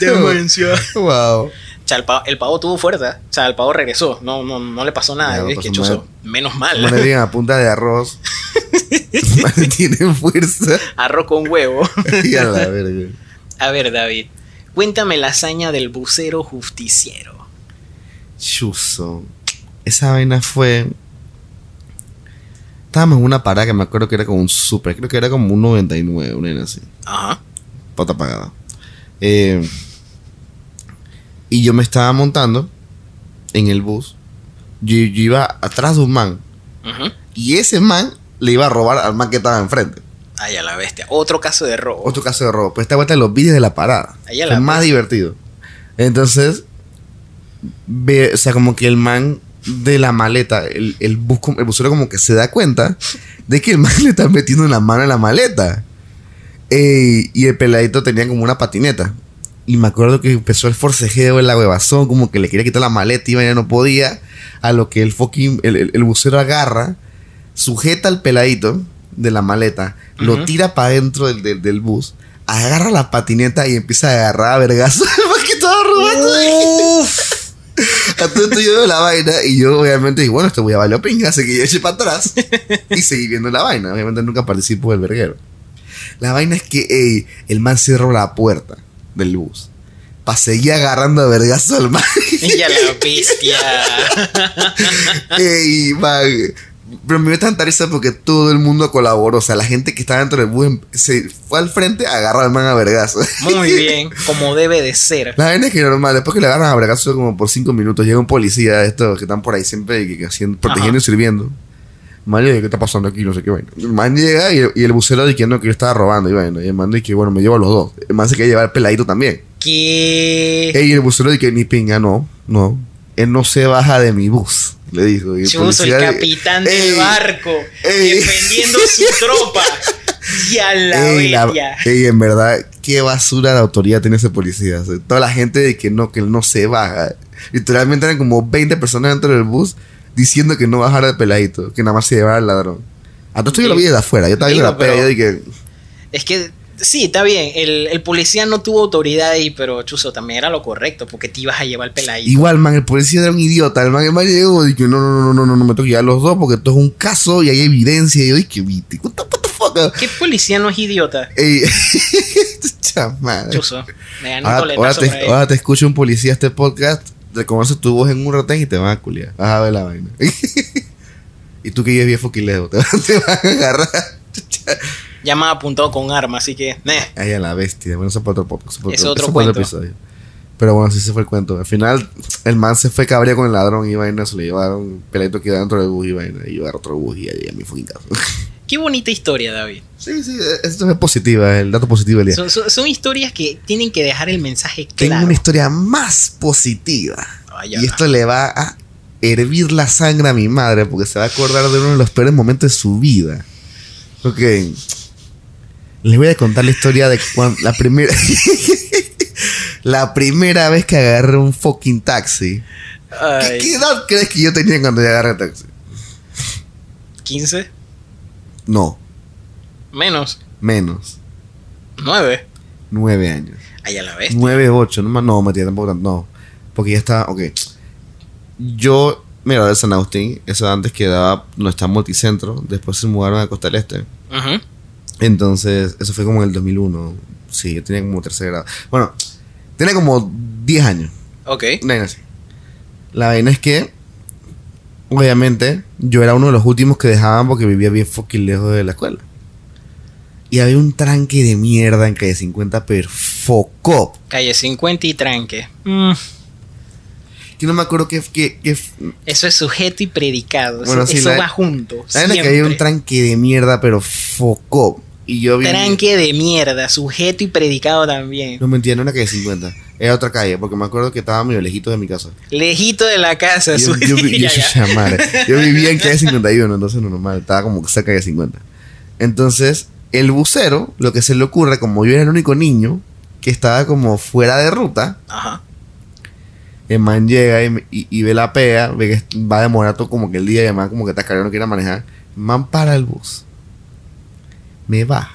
Demencia. wow. O sea, el pavo, el pavo tuvo fuerza. O sea, el pavo regresó. No, no, no le pasó nada. No dije, pasó chuzo, menos Como mal. le digan a punta de arroz. Tienen fuerza. Arroz con huevo. y a la verga. A ver, David, cuéntame la hazaña del bucero justiciero. Chuzo. Esa vaina fue. Estábamos en una parada que me acuerdo que era como un super. Creo que era como un 99, una vaina así. Ajá. Pata apagada. Eh, y yo me estaba montando en el bus. Yo, yo iba atrás de un man. Y ese man le iba a robar al man que estaba enfrente. Ay, a la bestia. Otro caso de robo. Otro caso de robo. Pues esta vuelta los vídeos de la parada. Ahí a Fue la más divertido. Entonces, ve, o sea, como que el man de la maleta, el, el, bus, el busero como que se da cuenta de que el man le está metiendo la mano en la maleta. Ey, y el peladito tenía como una patineta. Y me acuerdo que empezó el forcejeo, el huevazón, como que le quería quitar la maleta y ya no podía. A lo que el fucking, el, el- el busero agarra, sujeta al peladito de la maleta, lo tira para adentro del, del, del bus, agarra la patineta y empieza a agarrar a man que estaba robando. Esto yo veo la vaina y yo obviamente digo, bueno, esto voy a valer pinga, así que yo eché para atrás y seguí viendo la vaina. Obviamente nunca participo del verguero. La vaina es que ey, el man cerró la puerta del bus. Para seguir agarrando a vergazo al man. Y a la bestia. ey, man. Pero me dio tanta risa porque todo el mundo colaboró. O sea, la gente que estaba dentro del bus em- se fue al frente a agarrar al man a vergazo. Muy bien, como debe de ser. La vaina es que normal, después que le agarran a vergazo como por cinco minutos, llega un policía de estos que están por ahí siempre que, haciendo, protegiendo Ajá. y sirviendo. Man ¿qué está pasando aquí? No sé qué vaina. El man llega y, y el bucero diciendo que yo estaba robando y vaina. Y el man dice que bueno, me llevo a los dos. El man se quiere llevar el peladito también. Que. Y el bucero dice que ni pinga, no, no. Él no se baja de mi bus. Le dijo. Y el Chuzo, el capitán del Ey, barco, ey. defendiendo su tropa. Y a la Ey, la- ey, en verdad, qué basura de autoridad tiene ese policía. O sea, toda la gente de que no, que él no se baja. Literalmente eran como 20 personas dentro del bus diciendo que no bajara de peladito, que nada más se llevara al ladrón. A todo esto yo lo vi desde afuera. Yo estaba viendo la pega y yo dije, Es que sí, está bien. El, el policía no tuvo autoridad ahí, pero Chuzo también era lo correcto, porque te ibas a llevar el peladito. igual, man, el policía era un idiota. El man, el man llegó y dije, no, no, no, no, no, no, me tengo que llevar los dos porque esto es un caso y hay evidencia. Y yo dije, "Viste, what the, fuck? ¿Qué policía no es idiota? Ey. Chuzo. Me un Ahora, ahora te, ahí. ahora te escucha un policía este podcast, reconoce tu voz en un retén y te van a culiar. Vas a ver la vaina. y tú que ya es viejo quileo, te, te van a agarrar. Ya me ha apuntado con arma, así que. Ay, a la bestia. Bueno, eso fue otro eso fue Es otro eso fue cuento. episodio. Pero bueno, así se fue el cuento. Al final, el man se fue cabrea con el ladrón y vaina. Se lo llevaron. Peladito quedó dentro del bus y vaina. Y llevar otro bus y llegué a mi fucking casa. Qué bonita historia, David. sí, sí, esto es positiva. El dato positivo del día. Son, son- son historias que tienen que dejar el mensaje Tengo claro. una historia más positiva. Ay, Y esto le va a hervir la sangre a mi madre porque se va a acordar de uno de los peores momentos de su vida. Ok. Les voy a contar la historia de cuando la primera la primera vez que agarré un fucking taxi. ¿Qué, qué edad crees que yo tenía cuando yo agarré el taxi? 15, No, menos, menos. 9. Nueve años. Ay, a la vez. Nueve, ocho. No, no, mentira, tampoco tanto. No. Porque ya está, ok. Yo me gradué de San Agustín. Eso antes quedaba, no está multicentro. Después se mudaron a Costa del Este. Ujú. Entonces, eso fue como en el 2001. Sí, yo tenía como tercer grado. Bueno, tenía como 10 años. Ok. Una vaina así. La vaina es que, obviamente, yo era uno de los últimos que dejaban porque vivía bien fucking lejos de la escuela. Y había un tranque de mierda en calle 50, pero focó. Calle 50 y tranque. Mm, Que no me acuerdo qué. qué, qué eso es sujeto y predicado. Bueno, eso sí, eso la- va junto. la es que había un siempre. tranque de mierda, pero focó. Y yo. Tranque de mierda, sujeto y predicado también. No me entiendo, una calle 50. Era otra calle, porque me acuerdo que estaba medio lejito de mi casa. Lejito de la casa. Yo, yo, yo-. Yo vivía en calle 51, entonces no normal, estaba como cerca de 50. Entonces, el bucero, lo que se le ocurre, como yo era el único niño que estaba como fuera de ruta, Ajá. el man llega y, me- y- y ve la pega, ve que va a demorar todo como que el día y además como que está caro no quiere manejar. El man para el bus. Me va.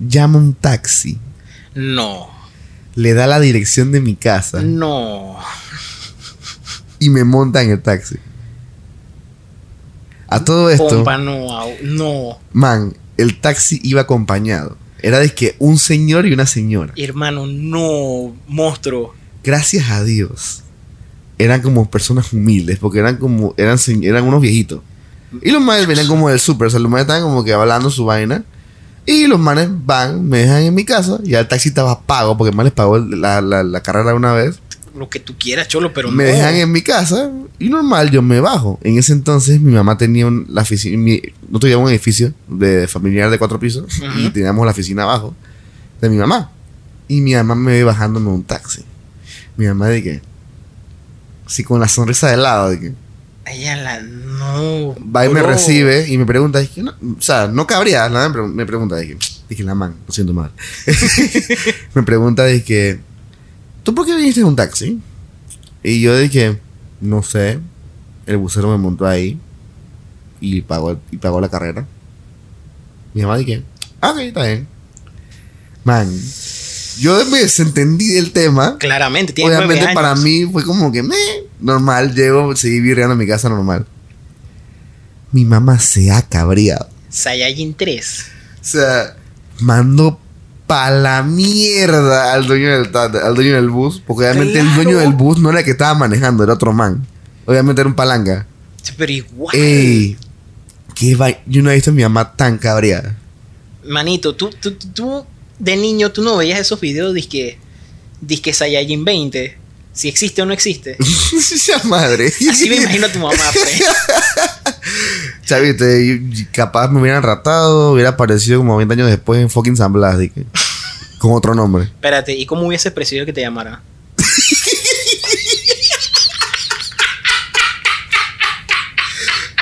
Llama un taxi. No. Le da la dirección de mi casa. No. y me monta en el taxi. A todo esto, Pompa, no. man, el taxi iba acompañado. Era de que un señor y una señora. Hermano, no. Monstruo. Gracias a Dios. Eran como personas humildes, porque eran como, eran, eran unos viejitos. Y los manes venían como del súper, o sea, los manes estaban como que hablando su vaina. Y los manes van, me dejan en mi casa, y el taxi estaba pago, porque el man les pagó la, la, la carrera una vez. Lo que tú quieras, cholo, pero me no. dejan en mi casa y normal yo me bajo. En ese entonces mi mamá tenía un, la oficina, mi- nosotros teníamos un edificio de familiar de cuatro pisos Ujú. y teníamos la oficina abajo de mi mamá. Y mi mamá me ve bajándome un taxi. Mi mamá de que, así con la sonrisa de lado, de que Ay, a la. Va y me recibe y me pregunta, dije, no, o sea, no cabría, nada, me, pre- me pregunta, dije, dije, la man, lo siento mal. me pregunta, dije, ¿tú por qué viniste en un taxi? Y yo dije, no sé, el bucero me montó ahí y pagó, y pagó la carrera. Mi mamá dije, ah, ok, está bien. Man, yo me desentendí del tema. Claramente, tiene Obviamente años. para mí fue como que me normal, llego, seguí virreando en mi casa normal. Mi mamá se ha cabreado. Saiyajin 3. O sea, mandó pa la mierda al dueño del, al dueño del bus. Porque obviamente el dueño del bus no era el que estaba manejando, era otro man. Obviamente era un palanca. Pero igual. Ey, qué va... Yo no he visto a mi mamá tan cabreada. Manito, tú, tú, tú- tú de niño, tú no veías esos videos disque, disque Saiyajin 20. Si existe o no existe. Esa madre. Así me imagino a tu mamá, pues. Chavite, yo- capaz me hubieran ratado, hubiera aparecido como 20 años después en fucking San Blas, con otro nombre. Espérate, ¿y cómo hubiese preferido que te llamara?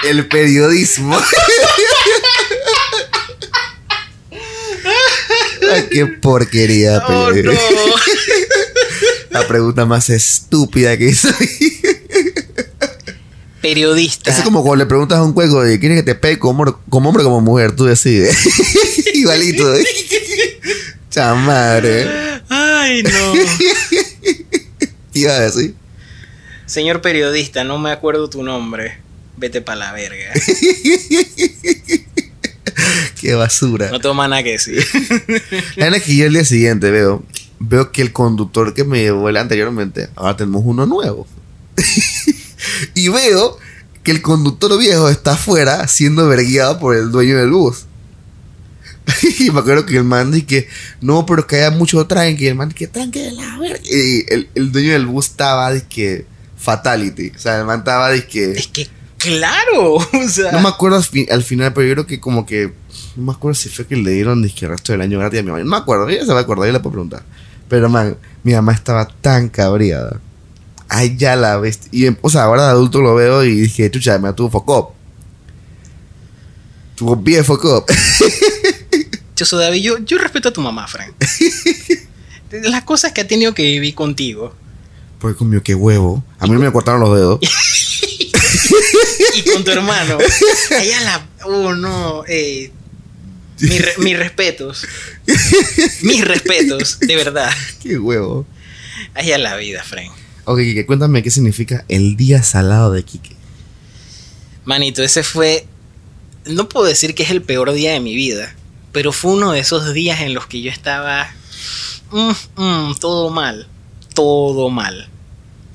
El periodismo. Ay, qué porquería, Oh, pe- no. La pregunta más estúpida que hizo. Periodista. Eso es como cuando le preguntas a un juego de ¿quieres que te pegue como, hombre- como hombre o como mujer? Tú decides. Igualito. Chamadre. Ay, no. ¿Qué iba a decir? Señor periodista, no me acuerdo tu nombre. Vete pa' la verga. Qué basura. No más nada que decir. La verdad es que yo el día siguiente veo, veo que el conductor que me llevó el anteriormente, ahora tenemos uno nuevo. y veo que el conductor viejo está afuera siendo verguiado por el dueño del bus. y me acuerdo que el man dice que no, pero que haya mucho tranque. Y el man dice que tranque de la verga. Y el, el dueño del bus estaba de que fatality. O sea, el man estaba de que. Es que, claro. O sea, No me acuerdo al, fin- al final, pero yo creo que como que. No me acuerdo si fue que le dieron disque el resto del año gratis a mi mamá. No me acuerdo, ella se va a acordar, yo le puedo preguntar. Pero man, mi mamá estaba tan cabreada. Ay, ya la ves. Y o sea, ahora de adulto lo veo y dije, chucha, me tuvo focop. Tuvo bien focop. Choso David, yo, yo respeto a tu mamá, Frank. Las cosas que ha tenido que vivir contigo Porque comió qué huevo. A mí me cortaron los dedos. y con tu hermano. Allá la. Oh, no. Eh, mi re- mis respetos. Mis respetos, de verdad. qué huevo. Allá la vida, Frank. Ok, Kike, cuéntame qué significa el día salado de Kike. Manito, ese fue. No puedo decir que es el peor día de mi vida, pero fue uno de esos días en los que yo estaba. mm, mm, todo mal. Todo mal.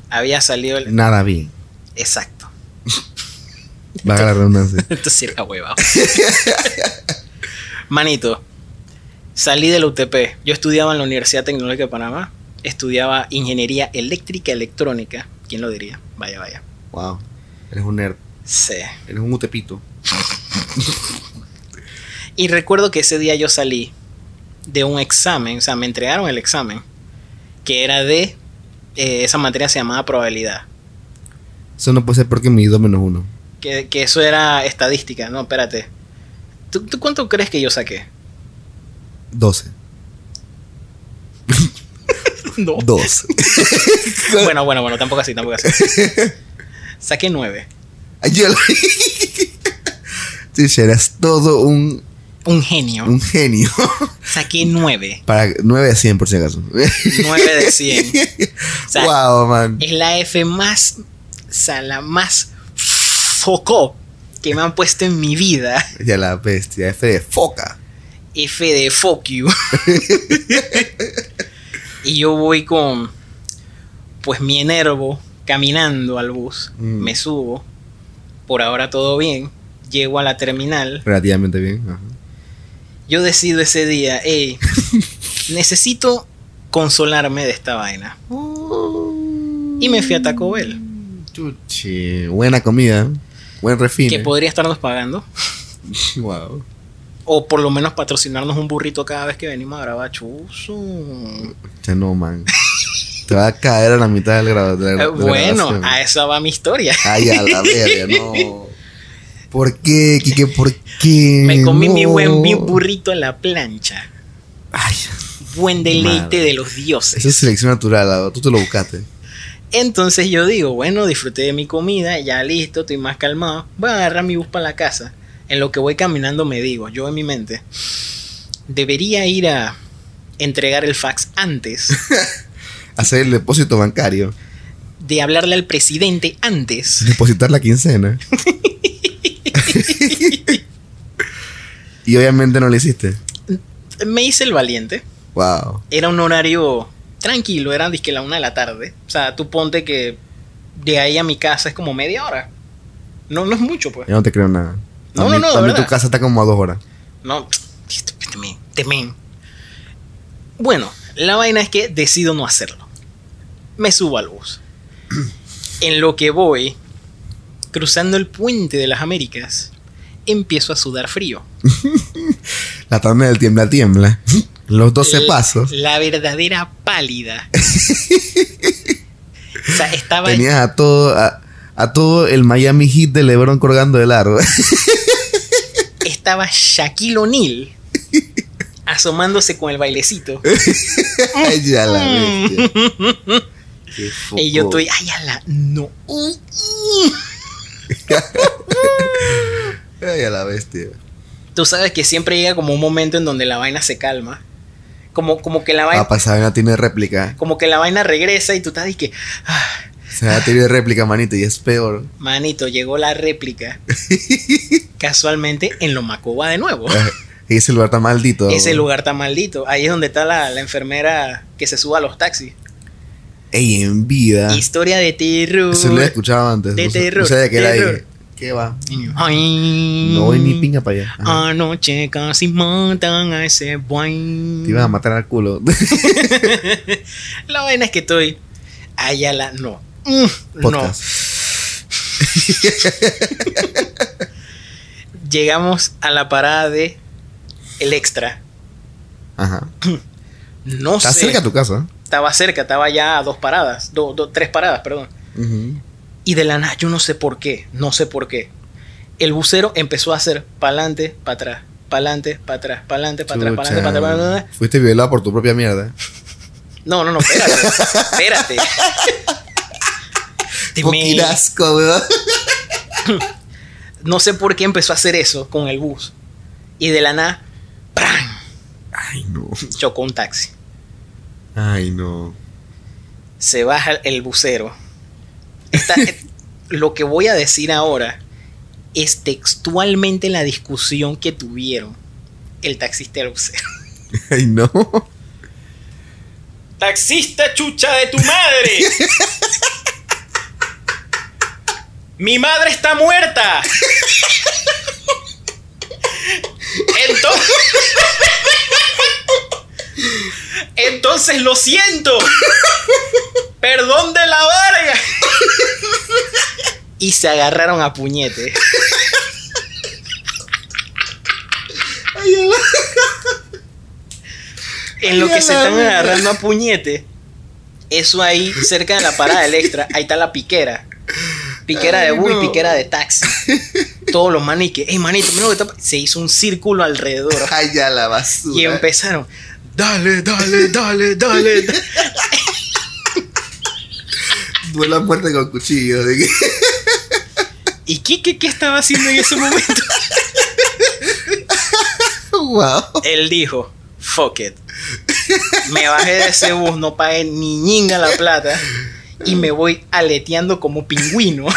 Había salido el. Nada bien. Exacto. Vaga la redundancia. Entonces era huevado. Manito, salí de la UTP. Yo estudiaba en la Universidad Tecnológica de Panamá. Estudiaba ingeniería eléctrica electrónica. ¿Quién lo diría? Vaya, vaya. Wow. Eres un nerd. Sí. Eres un utepito. Y recuerdo que ese día yo salí de un examen, o sea, me entregaron el examen, que era de, eh, esa materia se llamaba probabilidad, Eso no puede ser porque me dio menos uno. que, que eso era estadística, no, espérate. ¿Tú, tú cuánto crees que yo saqué? 12. No. 2. Bueno, bueno, bueno, tampoco así, tampoco así. Saqué nueve. Yo lo... Sí, eres todo un, Un genio. un genio. Saqué nueve. Para 9 de 100 por si acaso. Nueve de cien. O sea, wow, man. es la F más, o sea, la más focó que me han puesto en mi vida. Ya la bestia. F de foca. F de fuck you. y yo voy con, pues mi enervo caminando al bus. Mm. Me subo. Por ahora todo bien. Llego a la terminal. Relativamente bien. Ajá. Yo decido ese día, hey, necesito consolarme de esta vaina. Y me fui a Taco Bell, Chuchi. Buena comida. Buen refine. que podría estarnos pagando. Wow. O por lo menos patrocinarnos un burrito cada vez que venimos a grabar. Chuzo. Ya no, man. Te va a caer a la mitad del grado. de la- Eh, de bueno, a esa va mi historia. Ay, a la verga, no. ¿Por qué, Kike? ¿Por qué? Me comí mi buen mi burrito en la plancha. Ay, Buen deleite Madre. de los dioses. esa es selección natural, tú te lo buscaste. Entonces yo digo, bueno, disfruté de mi comida, ya listo, estoy más calmado. Voy a agarrar mi bus para la casa. En lo que voy caminando me digo, yo en mi mente, debería ir a entregar el fax antes, Hacer el depósito bancario. de hablarle al presidente antes. Depositar la quincena. y obviamente no lo hiciste. Me hice el valiente. Wow. Era un horario tranquilo, era disque la una de la tarde. O sea, tú ponte que de ahí a mi casa es como media hora. No, no es mucho, pues. Ya no te creo nada. No, no, no, mí tu casa está como a dos horas. No, temen, temen. Bueno, la vaina es que decido no hacerlo. Me subo al bus. En lo que voy, cruzando el puente de las Américas, empiezo a sudar frío. La tabla del tiembla tiembla. Los 12 La- pasos. La verdadera pálida. o sea, estaba. Tenías a todo, a, a todo el Miami Heat de LeBron colgando del aro. estaba Shaquille O'Neal asomándose con el bailecito. Ay, ya la bestia. Qué Y yo estoy, ay, ala, no. Ay, a la bestia. Tú sabes que siempre llega como un momento en donde la vaina se calma. Como, como que la vaina. Papá, esa vaina tiene réplica. Como que la vaina regresa y tú estás y que. ah, O sea, tiene réplica, manito, y es peor. manito, llegó la réplica. casualmente en Lomacoba de nuevo. Y ese lugar está maldito. Ese lugar está maldito. Ahí es donde está la, la enfermera que se suba a los taxis. Ey, en vida. Historia de terror. Eso lo he escuchado antes. De no, sé- que era ahí. ¿Qué va? Ay, No voy ni pinga para allá. Ajá. Anoche casi matan a ese buen. Te iban a matar al culo. La vaina es que estoy. Ayala, no. Mm, no. Llegamos a la parada de El Extra. Ajá. No Está sé. cerca de tu casa. Estaba cerca, estaba ya a dos paradas. do- do- tres paradas, perdón. Ujú. Y de la nada, yo no sé por qué. No sé por qué. El bucero empezó a hacer pa'lante, para atrás. Pa'lante, para atrás. Pa'lante, para atrás. Pa'lante, para atrás. pa' atrás. Fuiste violado por tu propia mierda. No, no, no, espérate. espérate. Te me- Poquín asco, weón. no sé por qué empezó a hacer eso con el bus. Y de la nada, ¡pran! Ay, no. chocó un taxi. Ay, no. Se baja el bucero. Esta- lo que voy a decir ahora es textualmente la discusión que tuvieron el taxista y. Ay, no. ¡Taxista chucha de tu madre! ¡Mi madre está muerta! Entonces. Entonces lo siento. Perdón de la varga. Y se agarraron a puñete. En lo que se están agarrando a puñete. Eso ahí, cerca de la parada del extra, ahí está la piquera. Piquera de bus no. y piquera de taxi. Todos los manes que, hey manito, mira lo que está pa-". Se hizo un círculo alrededor. Ay, ya la basura. Y empezaron, dale, dale, dale, dale. da-". Duele la muerte con cuchillo. de ¿Y qué, qué, qué estaba haciendo en ese momento? wow. Él dijo, fuck it. Me bajé de ese bus, no pagué ni ñinga la plata. Y me voy aleteando como pingüino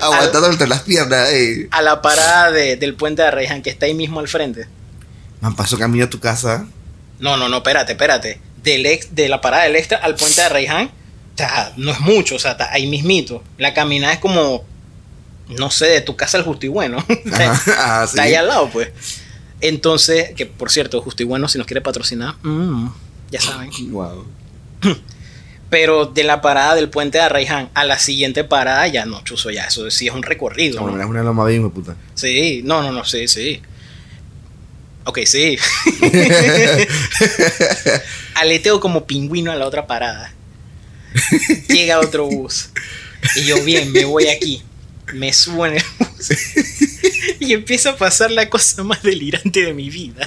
Aguantando entre las piernas, ey. a la parada de- del puente de Arraiján, que está ahí mismo al frente. Man, pasó camino a tu casa. No, no, no, espérate, espérate. Del ex, de la parada del extra al puente de Arraiján, o sea, no es mucho, o sea, está ahí mismito. La caminada es como, no sé, de tu casa al Justo y Bueno. Ajá, ah, sí. Está ahí al lado, pues. Entonces, que por cierto, Justo y Bueno, si nos quiere patrocinar, mm, ya saben. Wow. Pero de la parada del puente de Arraiján a la siguiente parada, ya no, chuzo, ya, eso sí es un recorrido. No, ¿no? es una loma bien, puta. Sí, no, no, no, sí, sí. Ok, sí. Aleteo como pingüino a la otra parada. Llega otro bus. Y yo, bien, me voy aquí. Me subo en el bus. Y empieza a pasar la cosa más delirante de mi vida.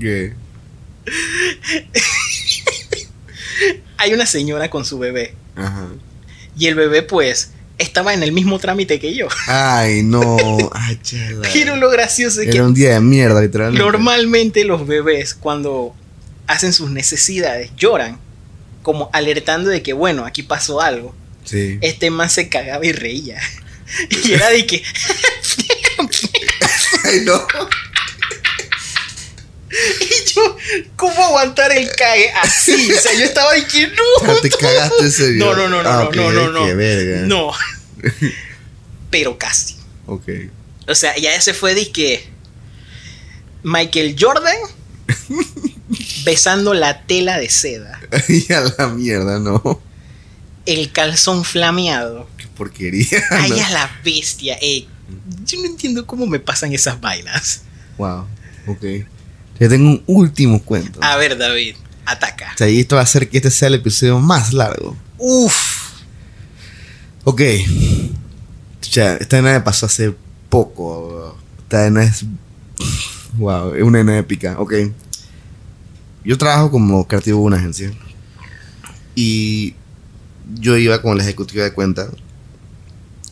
¿Qué? Hay una señora con su bebé. Ajá. Y el bebé, pues, estaba en el mismo trámite que yo. Ay, no. Ay. Pero lo gracioso es que Era un día de mierda, literalmente. Normalmente los bebés cuando hacen sus necesidades lloran, como alertando de que bueno, aquí pasó algo. Sí. Este man se cagaba y reía. Y era de que Ay, no. Y yo, ¿cómo aguantar el cague así? O sea, yo estaba de que no. Ya te cagaste ese. No, no, no, no, Ah, no, ok, no, no, no. Verga. No. pero casi. Ok. O sea, ya ese fue de que Michael Jordan besando la tela de seda, Ay, a la mierda, no. el calzón flameado. Qué porquería. Ay, a la bestia. ey. yo no entiendo cómo me pasan esas vainas. Wow. Ok. Ya tengo un último cuento. A ver, David, ataca. O sea, y esto va a hacer que este sea el episodio más largo. Uf. Ok. Ya, esta vaina me pasó hace poco. Esta vaina es. Wow, es una vaina épica. Ok. Yo trabajo como creativo en una agencia. Y yo iba con la ejecutiva de cuenta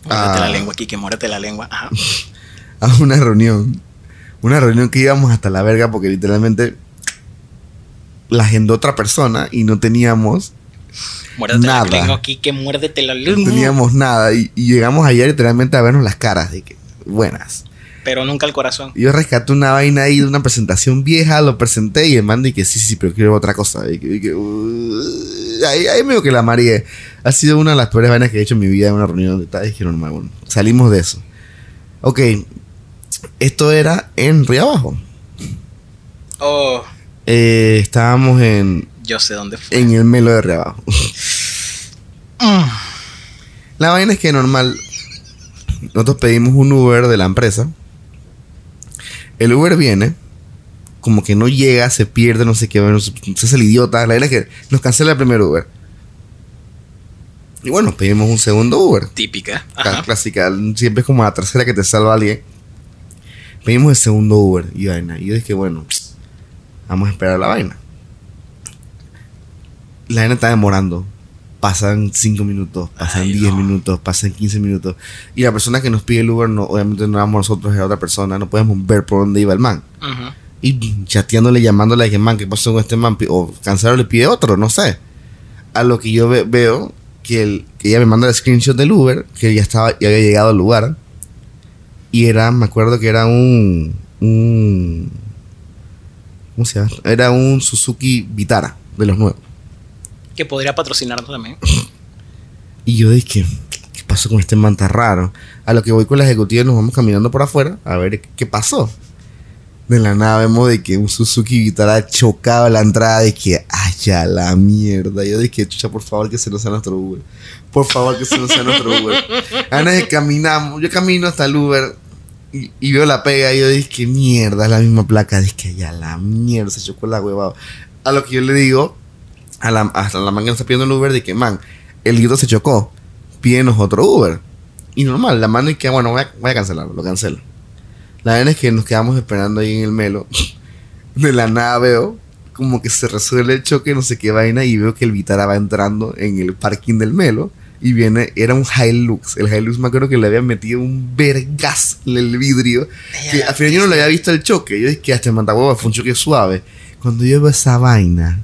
Muérete la lengua, Kike, muérete la lengua. Ajá. a una reunión. Una reunión que íbamos hasta la verga porque literalmente la agendó otra persona y no teníamos Muérdete Nada. la lengua, Kike, muérdete la no teníamos nada y, y llegamos ayer literalmente a vernos las caras de que buenas. Pero nunca el corazón. Yo rescaté una vaina ahí de una presentación vieja, lo presenté y el man y que sí, sí, pero quiero otra cosa. Y que, y que, uh, ahí, ahí medio que la mareé. Ha sido una de las peores vainas que he hecho en mi vida en una reunión de tal. Dije, normal, bueno, salimos de eso. Ok, esto era en Río Abajo. Oh, Eh, estábamos en, yo sé dónde fue. en el melo de Río Abajo. Mm. La vaina es que normal, nosotros pedimos un Uber de la empresa. El Uber viene, como que no llega, se pierde, no sé qué, bueno, se, hace el idiota. La vaina es que nos cancela el primer Uber. Y bueno, pedimos un segundo Uber. Típica. Ajá. Clásica, siempre es como la tercera que te salva alguien. Pedimos el segundo Uber y vaina. Y yo dije, bueno, vamos a esperar la vaina. La vaina está demorando. Pasan 5 minutos, pasan Ay, 10 no. minutos, pasan 15 minutos. Y la persona que nos pide el Uber, no, obviamente no éramos nosotros, era otra persona. No podemos ver por dónde iba el man. Ujú. Y chateándole, llamándole que man, ¿qué pasó con este man? O cancelar le pide otro, no sé. A lo que yo ve- veo que, el, que ella me manda el screenshot del Uber, que ya estaba, ya había llegado al lugar. Y era, me acuerdo que era un. un ¿Cómo se llama? Era un Suzuki Vitara, de los nuevos. Que podría patrocinarnos también. Y yo dije, ¿qué pasó con este man tan raro? A lo que voy con la ejecutiva y nos vamos caminando por afuera a ver qué pasó. De la nada vemos de que un Suzuki Vitara chocaba la entrada de que, ay, ya la mierda. Yo dije, chucha, por favor que se nos sea nuestro Uber. Por favor que se nos sea nuestro Uber. De caminamos, yo camino hasta el Uber y, y veo la pega y yo dije, que mierda, es la misma placa. Dije, ya la mierda, se chocó la huevada. A lo que yo le digo a la, a la man que nos está pidiendo el Uber de que, man, el guito se chocó, pídenos otro Uber. Y normal, la mano es que, bueno, voy a, voy a cancelarlo, lo cancelo. La verdad es que nos quedamos esperando ahí en el melo. De la nada veo como que se resuelve el choque, no sé qué vaina, y veo que el Vitara va entrando en el parking del melo. Y viene, era un Hilux. El Hilux me acuerdo que le había metido un vergas en el vidrio. Que al final yo no le había visto el choque. Yo dije que hasta en Mantahueva fue un choque suave. Cuando yo veo esa vaina,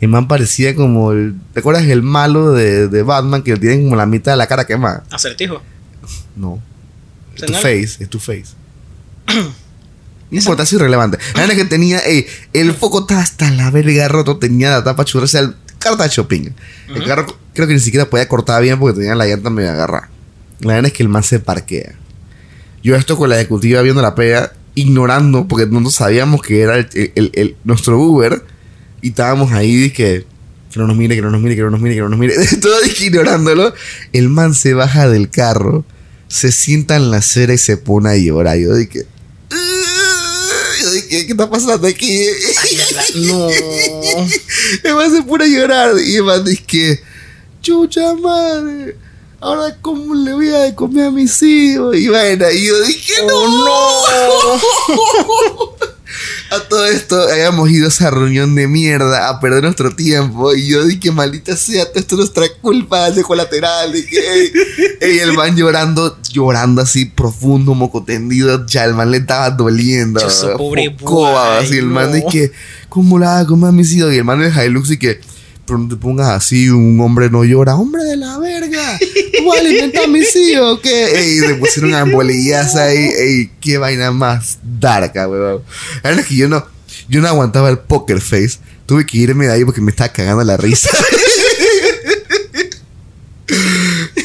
el man parecía como el. ¿Te acuerdas el malo de, de Batman que tiene como la mitad de la cara quemada? Acertijo. No. Es tu face, es tu face. No importa, es irrelevante. La verdad es que tenía. ey, el foco estaba hasta la verga roto, tenía la tapa churra, o sea, el carro de shopping. El Ujú. carro creo que ni siquiera podía cortar bien porque tenía la llanta medio agarrada. La verdad es que el man se parquea. Yo esto con la ejecutiva viendo la pega, ignorando, porque nosotros sabíamos que era el, el- el- nuestro Uber, y estábamos ahí que, que no nos mire, que no nos mire, que no nos mire, que no nos mire, todo ignorándolo. El man se baja del carro, se sienta en la acera y se pone a llorar. Yo dije, ¿qué está pasando aquí? Ay, no. El man se pone a llorar y el man dice que, chucha madre, ahora cómo le voy a de comer a mis hijos. Y bueno, y yo dije, Oh, no. A todo esto habíamos ido a esa reunión de mierda a perder nuestro tiempo. Y yo dije, maldita sea, todo esto es nuestra culpa de colateral. De que, ey, ey, el man llorando, llorando así profundo, moco tendido. Ya el man le estaba doliendo. Yo soy pobre boy, así el man no. de que, ¿cómo la hago hijos? Y el man del Hilux y que, pero no te pongas así, un hombre no llora. ¡Hombre de la verga! ¿Tú vas a mis hijos qué? Ey, le pusieron ambolillas ahí. Ey, qué vaina más darka, weón. La verdad es que yo no, yo no aguantaba el poker face. Tuve que irme de ahí porque me estaba cagando la risa.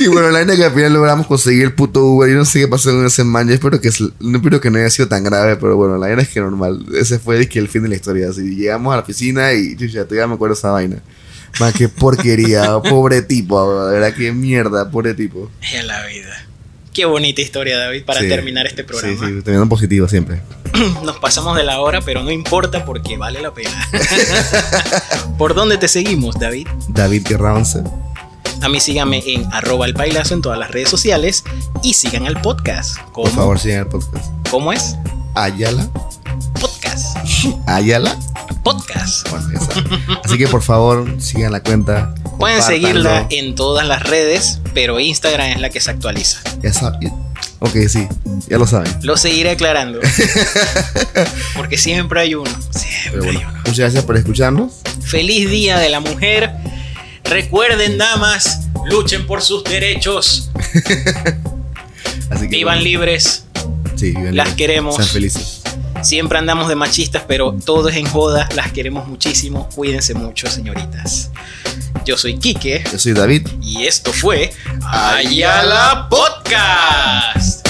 Y bueno, la vaina que al final logramos conseguir el puto Uber. Yo no sé qué pasó con ese man. Yo espero que, no espero que no haya sido tan grave, pero bueno, la vaina es que normal. Ese fue que el fin de la historia. Así, llegamos a la oficina y ya todavía me acuerdo esa vaina. Man, qué porquería, pobre tipo, de verdad, qué mierda, pobre tipo. A la vida. Qué bonita historia, David, para Sí. terminar este programa. Sí, sí, teniendo positivo siempre. Nos pasamos de la hora, pero no importa porque vale la pena. ¿Por dónde te seguimos, David? David Guerra 11. A mí síganme en arroba el pailazo en todas las redes sociales y sigan al podcast. ¿Cómo, Por favor, sigan el podcast. ¿Cómo es? Ayala. Podcast. Ayala. Podcast. Bueno, ya saben. Así que por favor, sigan la cuenta. Pueden seguirla en todas las redes, pero Instagram es la que se actualiza. Ya saben. Ok, sí, ya lo saben. Lo seguiré aclarando. Porque siempre hay uno. Siempre bueno, hay uno. muchas gracias por escucharnos. Feliz Día de la Mujer. Recuerden, damas, luchen por sus derechos. Así que, Vivan bueno, libres. Sí, vivan Las libres. queremos. Sean felices. Siempre andamos de machistas, pero todo es en joda. Las queremos muchísimo. Cuídense mucho, señoritas. Yo soy Quique Yo soy David. y esto fue Ayala Podcast.